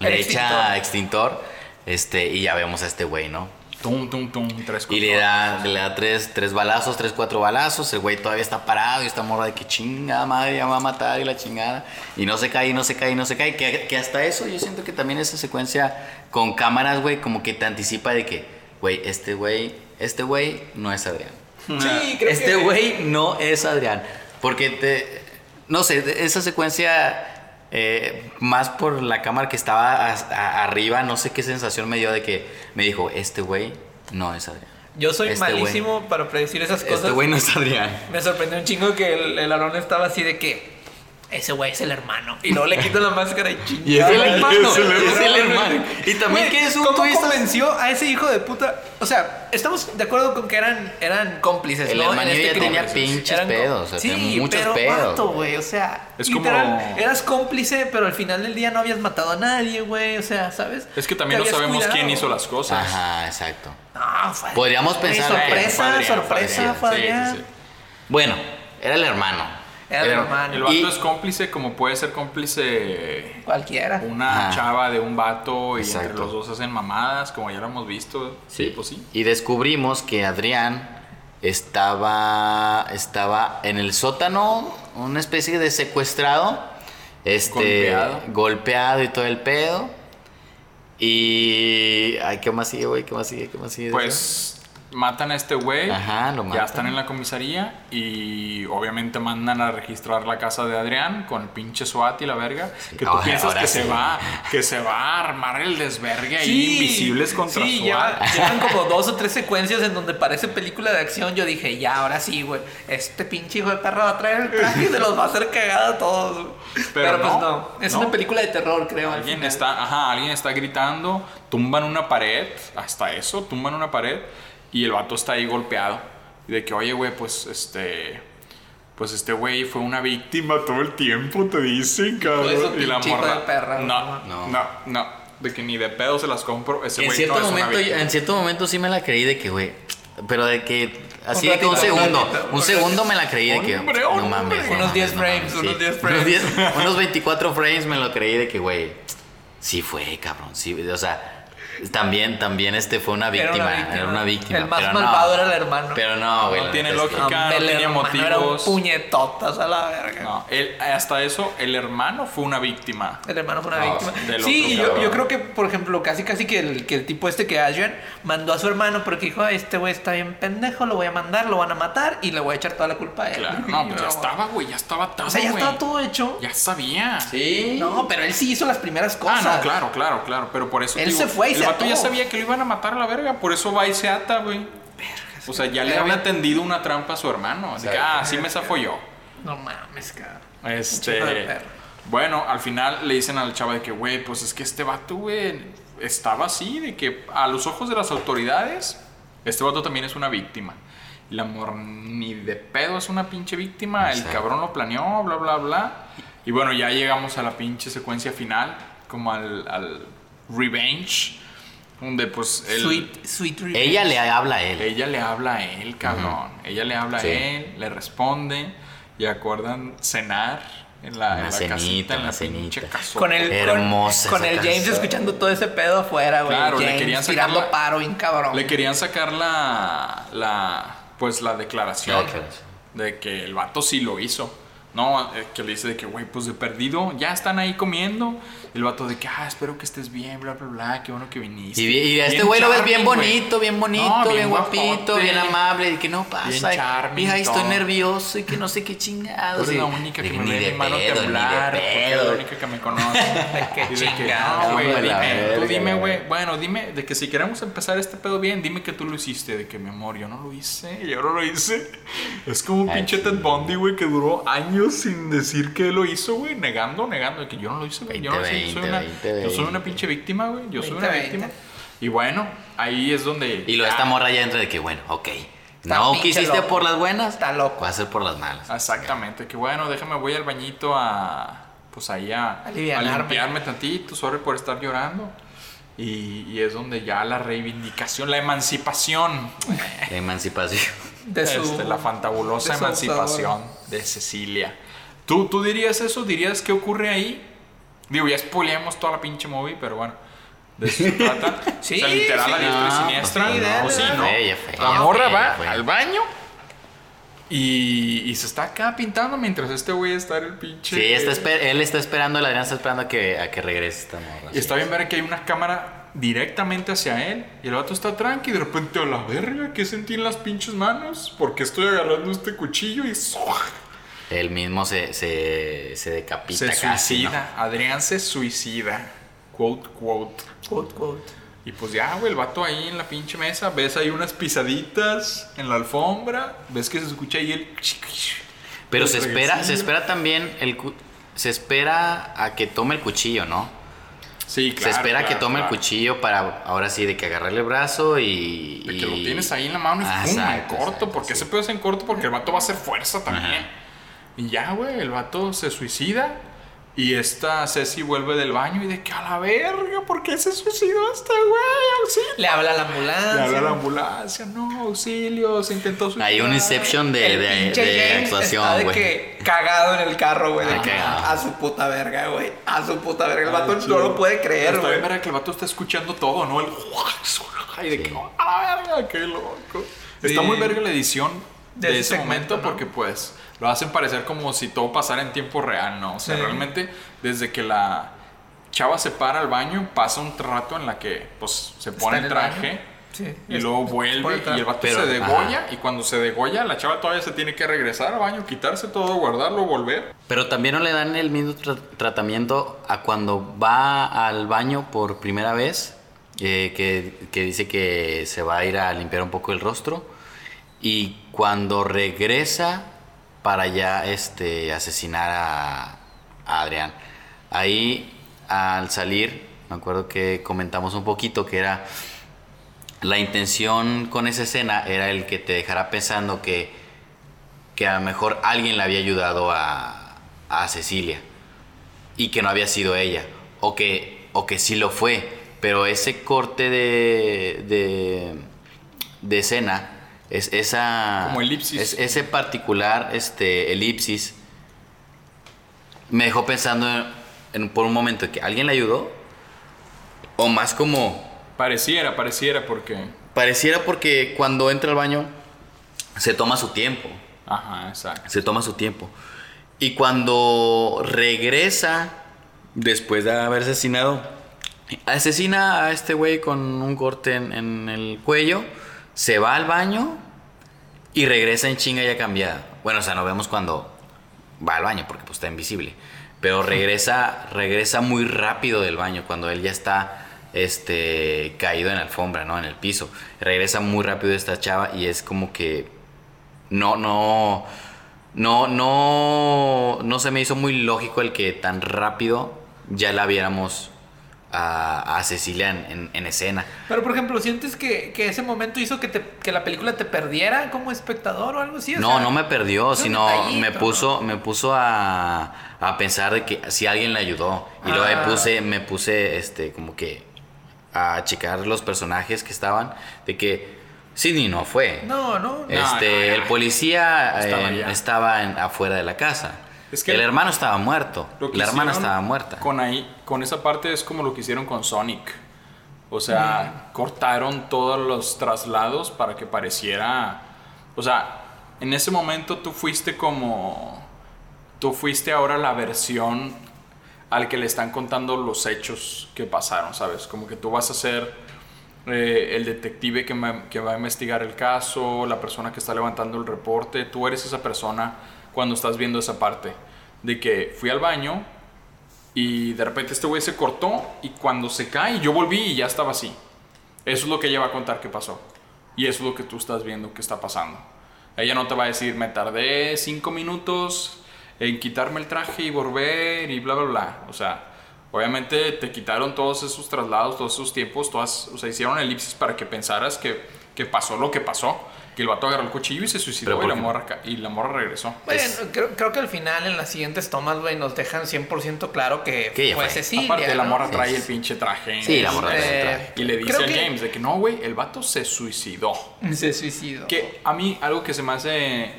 le extintor. echa extintor, este, y ya vemos a este güey, ¿no? Tum, tum, tum, tres Y le da, le da tres, tres balazos, tres, cuatro balazos. El güey todavía está parado y está morra de que chingada madre, ya me va a matar y la chingada. Y no se cae, y no se cae, y no se cae. Que, que hasta eso yo siento que también esa secuencia con cámaras, güey, como que te anticipa de que, güey, este güey, este güey no es Adrián. Sí, creo Este que- güey no es Adrián. Porque te. No sé, de- esa secuencia. Eh, más por la cámara que estaba a- a- arriba, no sé qué sensación me dio de que me dijo: Este güey no es Adrián. Yo soy Este malísimo para predecir esas cosas. Este güey no es Adrián. Me sorprendió un chingo que el, el Aarón estaba así de que ese güey es el hermano. Y luego le quito la máscara y chingada. Y es el hermano, es el es el hermano. hermano. Y también que es un ¿Cómo twist. convenció a ese hijo de puta? O sea, estamos de acuerdo con que eran, eran cómplices, El ¿no? En hermanillo este ya tenía crimen. pinches Eran pedos, o sea, sí, tenía muchos pero pedos, güey. O sea, Es literal, como- eras cómplice, pero al final del día no habías matado a nadie, güey. O sea, ¿sabes? Es que también no sabemos cuidado. quién hizo las cosas. Ajá, exacto. No, fue- Podríamos pensar sorpresa, sorpresa, sí. Bueno, era el hermano. Era el hermano. El vato Y- es cómplice como puede ser cómplice Cualquiera. una Ajá. chava de un vato y entre los dos hacen mamadas, como ya lo hemos visto. Sí, pues sí. Y descubrimos que Adrián estaba, estaba en el sótano, una especie de secuestrado, este, Golpeado. golpeado y todo el pedo. Y, ay, ¿qué más sigue, güey? ¿Qué más sigue? ¿Qué más sigue? Pues matan a este güey. Ajá, lo Ya matan. están en la comisaría y obviamente mandan a registrar la casa de Adrián con el pinche SWAT y la verga. Que tú ahora- piensas ahora que sí. se va que se va a armar el desvergue ahí, invisibles contra sí, SWAT. lleva- llevan como dos o tres secuencias en donde parece película de acción. Yo dije, ya, ahora sí, güey. Este pinche hijo de perra va a traer el traje y se los va a hacer cagada a todos. Pero, Pero pues no, no. Es no. una película de terror, creo. al Alguien está, ajá, alguien está gritando, tumban una pared, hasta eso, tumban una pared y el vato está ahí golpeado. Y de que, oye, güey, pues este. Pues este güey fue una víctima todo el tiempo, te dicen, cabrón. Eso, y la morra. de perra, no, no. no, no, De que ni de pedo se las compro. Ese En güey cierto, no es una momento, en cierto momento sí me la creí de que, güey, pero de que, así Un de que un segundo, un un segundo me la creí de que, Hombre, no hombre. mames. no Unos mames, 10 no frames, unos sí. 10 Unos frames. 10, unos 24 frames me lo creí de que, güey, sí fue, cabrón, sí, o sea, también, también este fue una Era víctima, era una víctima. El más pero no. malvado era el hermano. Pero no, güey. No tiene lógica. no el tenía hermano era un motivos. puñetotas a la verga. No, él- hasta eso, el hermano fue una víctima. El hermano fue una No, víctima. Sí, yo, yo creo que, por ejemplo, casi casi que el, que el tipo este que Adrian mandó a su hermano porque dijo, "Ay, este güey está bien pendejo, lo voy a mandar, lo van a matar y le voy a echar toda la culpa a él. Claro, no, pues ya No, estaba, güey, ya estaba todo. O sea, ya estaba todo hecho. Ya sabía. Sí. No, pero él sí hizo las primeras Ah, cosas. no, claro, claro, claro. Pero por eso. Él digo, se fue y se vato ya sabía que lo iban a matar a la verga. Por eso va y se ata, güey. O sea, ya le había tendido una trampa a su hermano. Así que, ah, así me zafo yo. No mames, cabrón. Este. Bueno, al final le dicen al chavo de que, güey, pues es que este vato, güey, estaba así, de que a los ojos de las autoridades, este vato también es una víctima. La amor ni de pedo es una pinche víctima, el cabrón lo planeó, bla, bla, bla. Y bueno, ya llegamos a la pinche secuencia final, como al, al revenge, donde pues él, Sweet, sweet revenge. Ella le habla a él. ella le habla a él, cabrón. Ella le habla Sí. a él, le responde. y acuerdan cenar en la, Una en la cenita, casita, en la pinche cenita. Con el, con- Hermosa con, esa el James escuchando todo ese pedo afuera, güey. Claro, le querían sacar tirando la- paro bien cabrón. Le querían sacar la, la pues la declaración, La declaración. de que el vato sí lo hizo. No, eh, que le dice de que, güey, pues de perdido, ya están ahí comiendo. El vato de que, ah, espero que estés bien, bla, bla, bla, qué bueno que viniste. Y, y a este güey lo ves bien bonito, bien bonito, No, bien, bien guapito, bien amable. Y que no pasa. Bien estoy nervioso y que no sé qué chingados. Tú eres la única que me ve de mi mano temblar, porque la única que me conoce. Qué chingado, güey, dime, tú verga, dime, güey. bueno, dime, de que si queremos empezar este pedo bien, dime que tú lo hiciste, de que mi amor, yo no lo hice, yo no lo hice. Es como un Ay, pinche. Ted Bundy, güey, que duró años sin decir que lo hizo, güey, negando, negando, de que yo no lo hice, güey, yo no lo hice, yo soy 20, una, 20, yo soy una 20. pinche víctima, güey, yo soy una 20. víctima. Y bueno, ahí es donde... Y lo esta morra ya entra de que, bueno, ok. Está No quisiste loco. por las buenas, Está loco. va a ser por las malas. Exactamente, que bueno, déjame, voy al bañito a. Pues ahí a, a limpiarme tantito, sorry por estar llorando. Y, y es donde ya la reivindicación, la emancipación, La emancipación. De su, este, la fantabulosa de emancipación de Cecilia. ¿Tú, ¿Tú dirías eso? ¿Dirías qué ocurre ahí? Digo, ya spoileamos toda la pinche movie, pero bueno, de eso se trata. Sí, o sea, literal, sí. a diestra y No, siniestra. sí, no, dale, sí, dale. ¿no? Fea, fea, la morra fea, va fea. al baño y, y se está acá pintando mientras este güey está en el pinche. Sí, está él está esperando, el Adrián está esperando a que, a que regrese esta morra. Y está bien ver que hay una cámara directamente hacia él. Y el vato está tranqui. Y de repente, a la verga, ¿qué sentí en las pinches manos? Porque estoy agarrando este cuchillo y Él mismo se, se, se decapita se casi, ¿no? suicida. Adrián se suicida. Quote, quote. Quote, quote. Y pues ya, güey, el vato ahí en la pinche mesa. Ves ahí unas pisaditas en la alfombra. Ves que se escucha ahí el. Pero el se espera, se espera también el cu- se espera a que tome el cuchillo, ¿no? Sí, claro. se espera que claro, tome claro. el cuchillo para ahora sí de que agarrarle el brazo y, De que lo tienes ahí en la mano y Ah, ¡pum! en corto. exacto, porque sí. ese pedo es en corto porque el vato va a hacer fuerza también. Ajá. Y ya, güey, el vato se suicida. Y esta Ceci vuelve del baño y de que a la verga, ¿por qué se suicidó este güey? Auxilio. Le habla a la ambulancia. Le habla a la ambulancia, no, auxilio, se intentó suicidar. hay un inception de, El de, de James actuación, está de güey. que cagado en el carro, güey. de Ah, que. A su puta verga, güey. A su puta verga. El vato Ay, no lo puede creer, Está bien, güey. verga, que el vato está escuchando todo, ¿no? El y de que, Sí. a la verga, qué loco. Está Sí. muy verga la edición de, De ese ese segmento, momento ¿no? porque, pues, lo hacen parecer como si todo pasara en tiempo real, ¿no? O sea, Sí. realmente, desde que la chava se para al baño, pasa un rato en la que, pues, se pone el baño. traje. Sí. Y Es- luego vuelve y el vato Pero, se degolla. ajá. Y cuando se degolla, la chava todavía se tiene que regresar al baño, quitarse todo, guardarlo, volver. Pero también no le dan el mismo tra- tratamiento a cuando va al baño por primera vez, eh, que, que dice que se va a ir a limpiar un poco el rostro, y cuando regresa para ya este, asesinar a, Adrián. Ahí, al salir, me acuerdo que comentamos un poquito que era la intención con esa escena era el que te dejara pensando que que a lo mejor alguien le había ayudado a, a Cecilia y que no había sido ella, o que, o que sí lo fue, pero ese corte de, de, de escena, es, esa, Como elipsis. es- ese particular este, elipsis, me dejó pensando en- en- por un momento que alguien le ayudó, o más como Pareciera, pareciera, porque. pareciera porque cuando entra al baño se toma su tiempo. Ajá, exacto. se toma su tiempo. Y cuando regresa, después de haber asesinado, asesina a este güey con un corte en, en el cuello, se va al baño y regresa en chinga ya cambiada. Bueno, o sea, no vemos cuando va al baño porque pues está invisible. Pero regresa, regresa muy rápido del baño cuando él ya está este, caído en la alfombra, ¿no? En el piso. Regresa muy rápido esta chava y es como que no, no, no, no, no se me hizo muy lógico el que tan rápido ya la viéramos a, a Cecilia en, en- en escena. Pero, por ejemplo, ¿sientes que, que ese momento hizo que, te, que la película te perdiera como espectador o algo así? O No, sea, no me perdió, sino me puso, me puso a, a pensar de que si alguien le ayudó. Y luego Ah. me puse, me puse este, como que a checar los personajes que estaban, de que Sidney no fue. No, no. Este, no, no. el policía Estaba eh, estaba en- afuera de la casa. Es que el hermano estaba muerto. La hermana estaba muerta. Con ahí, con esa parte es como lo que hicieron con Sonic. O sea, cortaron todos los traslados para que pareciera. O sea, en ese momento tú fuiste como. Tú fuiste ahora la versión al que le están contando los hechos que pasaron, ¿sabes? Como que tú vas a ser eh, el detective que, que va a investigar el caso, la persona que está levantando el reporte. Tú eres esa persona cuando estás viendo esa parte. De que fui al baño y de repente este güey se cortó y cuando se cae yo volví y ya estaba así. Eso es lo que ella va a contar que pasó. Y eso es lo que tú estás viendo que está pasando. Ella no te va a decir, me tardé cinco minutos en quitarme el traje y volver y bla, bla, bla. O sea, obviamente te quitaron todos esos traslados, todos esos tiempos, todas, o sea, hicieron elipsis para que pensaras que, que pasó lo que pasó. Que el vato agarró el cuchillo y se suicidó y la, morra, y la morra regresó. Bueno, Es- creo, creo que al final en las siguientes tomas, güey, nos dejan 100% claro que, fue fue. Cecilia. Aparte, la ¿no? morra trae Sí. el pinche traje. Sí, la morra trae el traje. Y le dice Creo a que- James de que no, güey, el vato se suicidó. Se suicidó. Que a mí algo que se me hace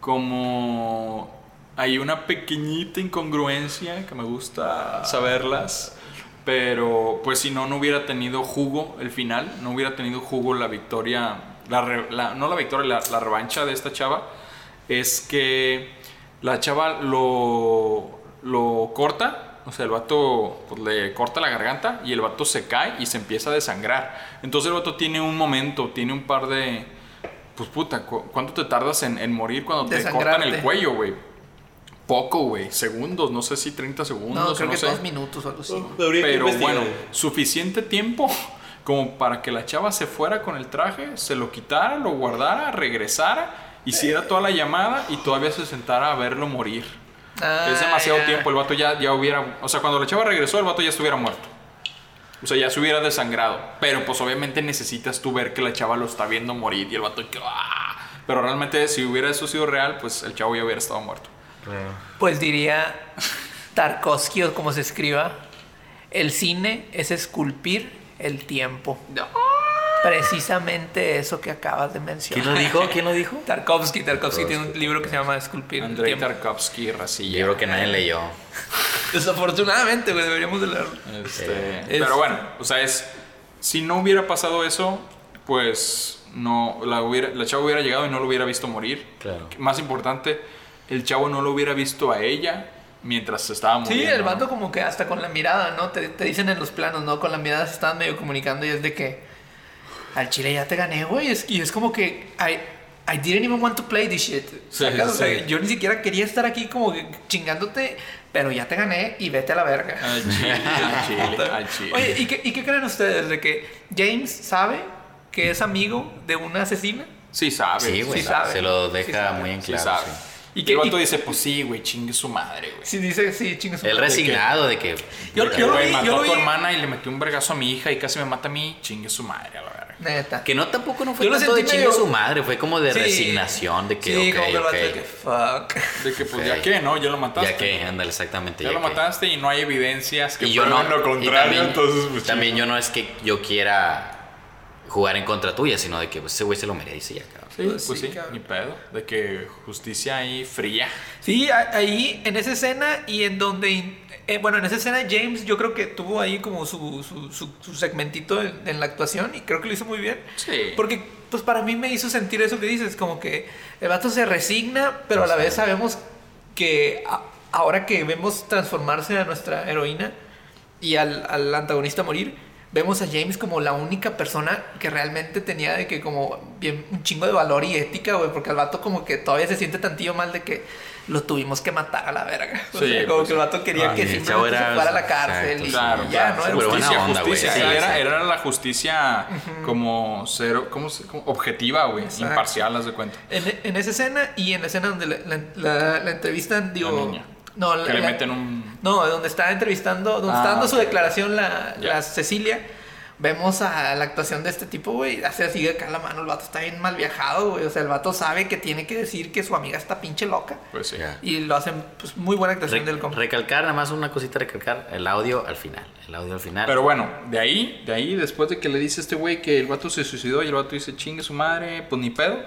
como... Hay una pequeñita incongruencia que me gusta saberlas. Pero pues si no, no hubiera tenido jugo el final. No hubiera tenido jugo la victoria. La, re- la- no la victoria, la, la revancha de esta chava. Es que la chava lo, lo corta. O sea, el vato pues, le corta la garganta y el vato se cae y se empieza a desangrar. Entonces el vato tiene un momento, tiene un par de... Pues puta, ¿cu- ¿cuánto te tardas en, en morir cuando te cortan el cuello, güey? Poco, güey. Segundos, no sé si 30 segundos. no, creo no que sé. dos minutos o algo así. Pero bueno, suficiente tiempo como para que la chava se fuera con el traje, se lo quitara, lo guardara, regresara, hiciera toda la llamada y todavía se sentara a verlo morir. Ah, es demasiado ya. tiempo, el vato ya, ya hubiera... O sea, cuando la chava regresó, el vato ya estuviera muerto. O sea, ya se hubiera desangrado. Pero pues obviamente necesitas tú ver que la chava lo está viendo morir y el vato que... ¡ah! Pero realmente si hubiera eso sido real, pues el chavo ya hubiera estado muerto. Pues diría Tarkovsky o como se escriba, el cine es esculpir el tiempo. Precisamente eso que acabas de ¿Quién mencionar. lo dijo? ¿Quién lo dijo? Tarkovsky, Tarkovsky tiene un libro que se llama Esculpir el Andrei tiempo. Tarkovsky, Racilla. Creo que nadie leyó. Desafortunadamente, güey, deberíamos de leerlo. Este, es- Pero bueno, o sea, es. Si no hubiera pasado eso, pues no. La, hubiera, la chava hubiera llegado y no lo hubiera visto morir. Claro. Más importante, el chavo no lo hubiera visto a ella mientras se estaba muriendo. Sí, el ¿no? vato como que hasta con la mirada, ¿no? Te, te dicen en los planos, ¿no? Con la mirada se estaban medio comunicando y es de que al chile ya te gané, güey. Es, y es como que I, I didn't even want to play this shit. Sí, ¿sacas? O sea, sí. yo ni siquiera quería estar aquí como que chingándote, pero ya te gané y vete a la verga. Al chile, al chile, al chile. Oye, ¿y qué, ¿y qué creen ustedes de que James sabe que es amigo de una asesina? sí sabe. Sí, güey. sí sabe. Se lo Sí deja muy en Sí claro. sabe. ¿Y Y qué- el vato y- dice, pues sí, güey, chingue su madre, güey. Sí, dice, sí, chingue su El madre. resignado de que. Yo- Que, yo lo güey, vi, mató yo a tu vi. hermana y le metió un vergazo a mi hija y casi me mata a mí, chingue su madre, a la verga. Neta. Que no tampoco no fue Yo lo tanto de chingue medio- su madre, fue como de Sí. resignación, de que sí, ok, como que el vato ok. de que fuck. De que, pues, ya que, ¿no? Ya lo mataste. Ya que, ándale, exactamente. Ya ya lo que. mataste y no hay evidencias que Y yo no. lo y contrario, también, entonces, pues, también yo no es que yo quiera jugar en contra tuya, sino de que pues, ese güey se lo merece ya, cabrón. Sí, Pues pues sí, cabrón. ni pedo. De que justicia ahí fría. Sí, ahí en esa escena y en donde, eh, bueno, en esa escena James yo creo que tuvo ahí como su, su, su- su segmentito en, en la actuación y creo que lo hizo muy bien. Sí. Porque pues para mí me hizo sentir eso que dices, como que el vato se resigna, pero a la vez sabemos que a- ahora que vemos transformarse a nuestra heroína y al, al antagonista morir, vemos a James como la única persona que realmente tenía de que como bien un chingo de valor y ética, güey, porque el vato como que todavía se siente tantillo mal de que lo tuvimos que matar a la verga. O Sí, sea, como pues que el vato quería Ah, que simplemente se era- fuera a la cárcel exacto, y, Claro, y ya, claro. ¿no? Era buena justicia, onda, güey, justicia. sí, Sí, era, sí. era la justicia como cero, ¿cómo se, como objetiva, güey. Imparcial, haz de cuenta. En, en esa escena y en la escena donde la, la, la- la entrevistan, digo... La niña. No, la- Que le meten un. No, donde está entrevistando, donde Ah, está dando su declaración la, la Cecilia, vemos a la actuación de este tipo, güey, hace así acá la mano, el vato está bien mal viajado, güey. O sea, el vato sabe que tiene que decir que su amiga está pinche loca. Pues sí. Ya. Y lo hacen, pues, muy buena actuación Re- del compa. recalcar, nada más una cosita recalcar, el audio al final. El audio al final. Pero bueno, de ahí, de ahí, después de que le dice a este güey que el vato se suicidó y el vato dice chingue su madre, pues ni pedo.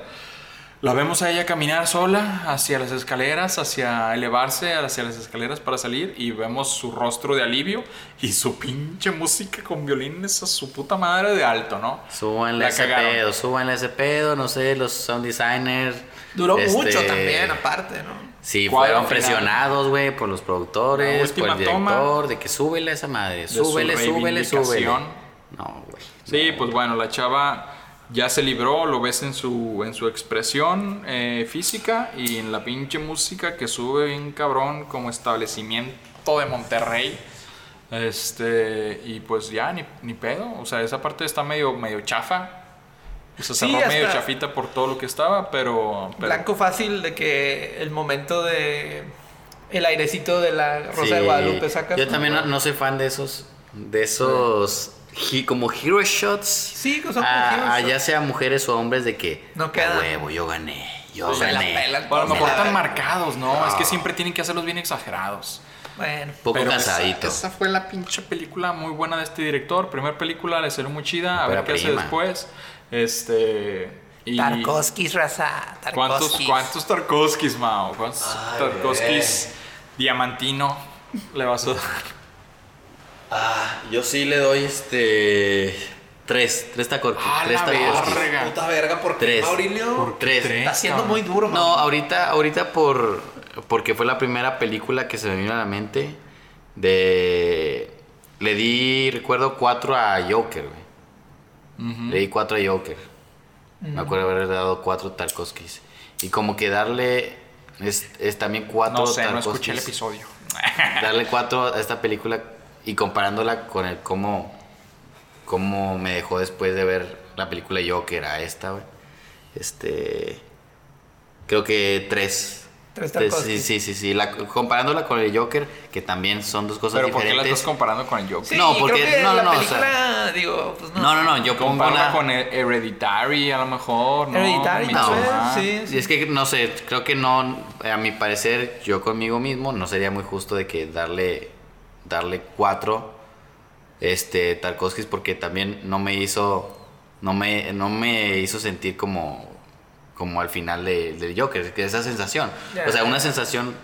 La vemos a ella caminar sola hacia las escaleras, hacia elevarse hacia las escaleras para salir y vemos su rostro de alivio y su pinche música con violines a su puta madre de alto, ¿no? Súbanle La ese cagaron. pedo, súbanle ese pedo, no sé, los sound designers. Duró este, mucho también, aparte, ¿no? Sí, fueron final. presionados, güey, por los La productores, por el director, de que súbele a esa madre, su súbele, súbele, súbele. No, güey. Sí, pues bueno, la chava ya se libró, lo ves en su, en su expresión eh, física y en la pinche música que sube bien cabrón como establecimiento de Monterrey. Este, y pues ya, ni, ni pedo. O sea, esa parte está medio, medio chafa. O sea, Sí, cerró medio chafita por todo lo que estaba, pero. pero- Blanco fácil de que el momento de el airecito de la Rosa de Guadalupe sacas. Yo también no, no soy fan de esos, de esos, como hero shots. Sí, que son como hero a shots. ya sea mujeres o hombres de que, No queda. "A huevo, yo gané, yo la gané. pelan. O a lo mejor Sí, tan la- marcados, ¿no? Es que No. siempre tienen que hacerlos bien exagerados. Bueno. Poco Pero cansadito. Esa, esa fue la pinche película muy buena de este director. Primer película, le salió muy chida. A ver qué hace después. Este. Y Tarkovskis, raza. ¿Cuántos, Tarkovskis. ¿Cuántos Tarkovskis, Mao? ¿Cuántos Ay, Tarkovskis diamantino le vas a dar? Ah, yo sí le doy este. Tres, tres tacos. ¡Ah, tres verga! Puta verga, porque Tres. Maurilio ¿Por Tres. tres? está siendo muy duro, No, ahorita, ahorita por. Porque fue la primera película que se me vino a la mente. De. Le di, recuerdo, cuatro a Joker, güey. Le di cuatro a Joker. Me acuerdo haber dado cuatro Tarkovskis. Y como que darle. Es, es también cuatro No sé, no escuché el episodio. Darle cuatro a esta película y comparándola con el cómo. Cómo me dejó después de ver la película Joker a esta, güey. Este. Creo que tres. Tres Tarkovskis. sí, sí, sí, sí. La- comparándola con el Joker, que también son dos cosas Pero ¿por qué la diferentes. estás comparando con el Joker? Sí, No, porque- creo que no, la no, o película, digo, pues no. No, no, no, yo pongo una... con el Hereditary, a lo mejor. ¿no? Hereditary, no, Midsommar. sí, Y es que no sé, creo que no, a mi parecer, yo conmigo mismo, no sería muy justo de que darle, darle cuatro este, Tarkovskis porque también no me hizo, no me, no me hizo sentir como, como al final de, del Joker, que esa sensación. O sea, una sensación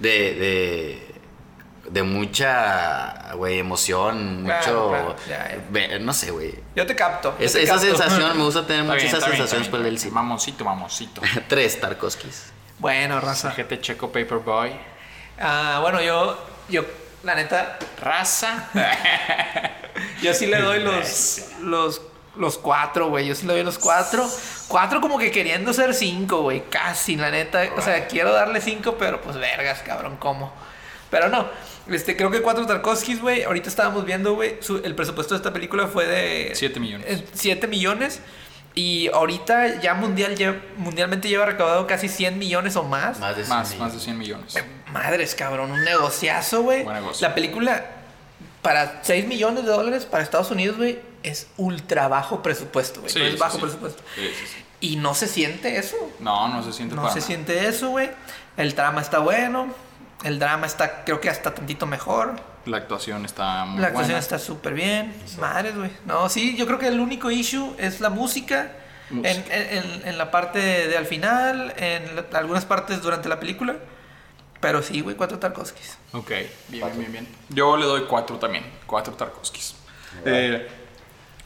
de, de, de mucha, güey, emoción, mucho, claro, ya, ya. ve- no sé, güey. Yo te capto. yo Esa, te esa capto. sensación, me gusta tener bien, esas sensaciones por el cine. Mamoncito, mamoncito. Tres Tarkovskis. Bueno, raza. Gente Checo Paperboy. Ah, bueno, yo, yo, la neta, Raza. yo sí le doy los, los, los cuatro, güey. Yo sí le doy los cuatro. Cuatro como que queriendo ser cinco, güey. Casi, la neta. O sea, quiero darle cinco, pero pues vergas, cabrón, ¿cómo? Pero no. Este, creo que cuatro Tarkovskis, güey. Ahorita estábamos viendo, güey. su- El presupuesto de esta película fue de... Siete millones. 7 millones. Y ahorita ya mundial, mundialmente lleva recaudado casi 100 millones o más. Más de cien Más, millones. más de 100 millones. Madres, cabrón, un negociazo, güey. Negocio. La película, para 6 millones de dólares para Estados Unidos, güey, es ultra bajo presupuesto, güey. Sí, no es bajo sí. presupuesto. Sí. Y no se siente eso. No, no se siente No para se nada. siente eso, güey. El trama está bueno. El drama está, creo que hasta tantito mejor. La actuación está muy La actuación buena. está súper bien. Madres, güey. No, sí, yo creo que el único issue es la música. En, Música. en- en- en la parte de, al final, en la- algunas partes durante la película. Pero sí, güey, cuatro Tarkovskis. Ok, bien, bien, bien, bien. Yo le doy cuatro también, cuatro Tarkovskis. Eh,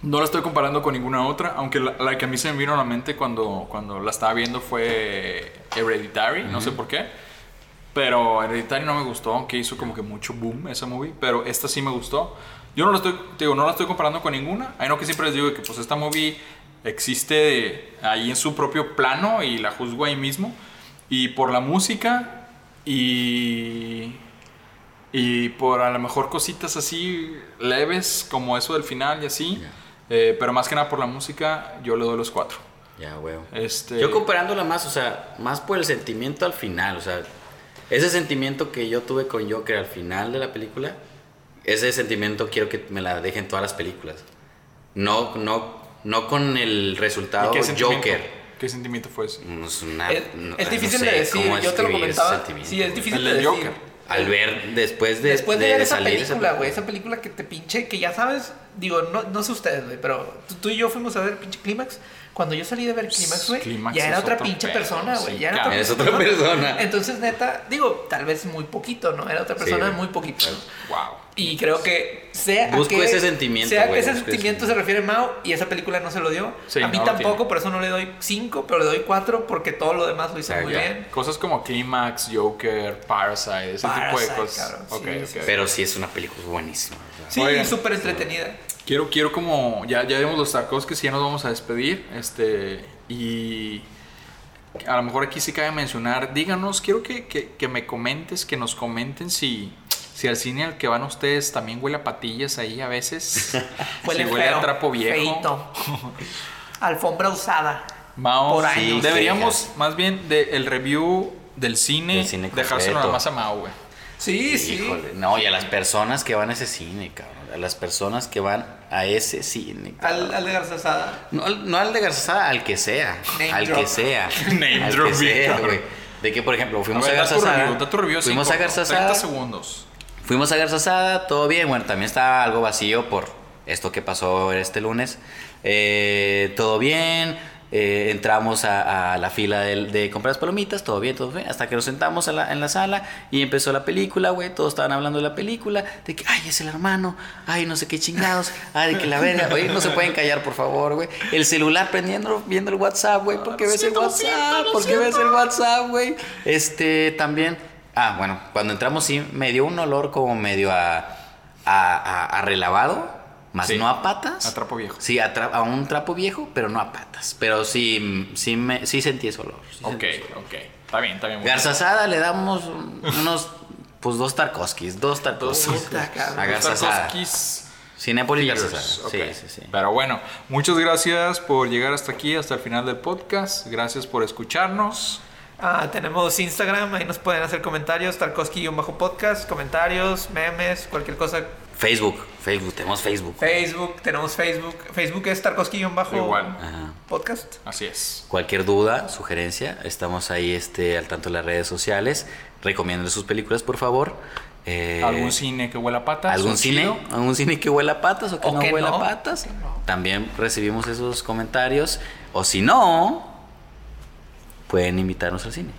no la estoy comparando con ninguna otra, aunque la, la que a mí se me vino a la mente cuando, cuando la estaba viendo fue Hereditary, no sé por qué. Pero Hereditary no me gustó, aunque hizo como que mucho boom esa movie, pero esta sí me gustó. Yo no la estoy, te digo, no la estoy comparando con ninguna. Hay no que siempre les digo que pues esta movie existe ahí en su propio plano y la juzgo ahí mismo. Y por la música y y por a lo mejor cositas así leves como eso del final y así. Eh, pero más que nada por la música, yo le doy los cuatro. Ya, huevo. Este, Yo comparándola más, o sea, más por el sentimiento al final, o sea, ese sentimiento que yo tuve con Joker al final de la película, ese sentimiento quiero que me la dejen todas las películas. No, no, no con el ¿Y resultado? Joker. ¿Qué sentimiento fue ese? No Es, una- Es, no- es no difícil sé de decir, yo te lo comentaba. Sí, es difícil El de decir. Joker. Al ver después de, Después de, de ver esa salir película, güey, esa película que te pinche, que ya sabes, digo, no, no sé ustedes, güey, pero tú, tú y yo fuimos a ver pinche Clímax. Cuando yo salí de ver Clímax, güey, ya era otra pinche pedo, persona, güey. sí, ya era otra Es otra persona. Entonces, neta, digo, tal vez muy poquito, ¿no? Era otra Sí, persona güey. muy poquito. Wow. Y creo que sea Busco a qué- ese sentimiento, sea güey, que ese busco ese sentimiento se refiere Mao y esa película no se lo dio. Sí, a mí no tampoco, por eso no le doy 5, pero le doy 4 porque todo lo demás lo hizo Ya, muy ya. bien. Cosas como Climax, Joker, Parasite, ese Parasite, tipo de cosas. cabrón, sí, Ok, sí, ok. Pero sí es una película buenísima. Sí, súper entretenida. Quiero, quiero como, ya, ya vimos los Tarkovskis, ya nos vamos a despedir, este, y a lo mejor aquí sí cabe mencionar, díganos, quiero que, que- que me comentes, que nos comenten si, si al cine al que van ustedes también huele a patillas ahí a veces, Huele si huele feo, a trapo viejo. feíto. Alfombra usada. Por sí, años. deberíamos más bien de, el review del cine, Del cine dejárselo nada más a Mao, güey. Sí, sí. Híjole, no, y a las personas que van a ese cine, cabrón. A las personas que van a ese cine. Al, al de Garza Sada. No, al- no al de Garzazada, al que sea. Name al drop. que sea. Name al drop, que sea, cabrón. güey. De que, por ejemplo, fuimos a a, ver, da tu Garzazada. review, da tu review fuimos cinco, a Garzazada. 30 segundos. Fuimos a Garzazada, todo bien. Bueno, también estaba algo vacío por esto que pasó este lunes. Eh, todo bien. Eh, entramos a, a la fila del- de, comprar las palomitas, todo bien, todo bien. Hasta que nos sentamos a la- en la sala y empezó la película, güey. Todos estaban hablando de la película. De que, ay, es el hermano. Ay, no sé qué chingados. Ay, de que la verga. Oye, no se pueden callar, por favor, güey. El celular prendiendo, viendo el WhatsApp, güey. ¿Por qué Lo ves el WhatsApp? siento, lo ¿Por qué ves el WhatsApp, güey? Este, también. Ah, bueno, cuando entramos sí me dio un olor como medio a, a, a- a relavado, más Sí. no a patas. A trapo viejo. Sí, a, tra- a un trapo viejo, pero no a patas. Pero sí, sí, me, sí sentí ese olor. sí Ok, sentí ese olor. ok. Está bien, está bien. Garzazada le damos unos, pues dos Tarkovskis, dos cabrón. A Cinépolis Garzazada. ok. Sí, sí, sí. Pero bueno, muchas gracias por llegar hasta aquí, hasta el final del podcast. Gracias por escucharnos. Ah, tenemos Instagram, ahí nos pueden hacer comentarios, Tarkovsky-podcast, comentarios, memes, cualquier cosa. Facebook, Facebook, tenemos Facebook. Facebook, tenemos Facebook. Facebook es Tarkovsky-podcast. Igual. Ajá. Así es. Cualquier duda, sugerencia, estamos ahí este, al tanto de las redes sociales. Recomienden sus películas, por favor. Eh, ¿Algún cine que huela a patas? ¿Algún ¿Un cine? chido? ¿Algún cine que huela a patas o que O no que huela no, a patas? no. También recibimos esos comentarios. O si no, pueden invitarnos al cine.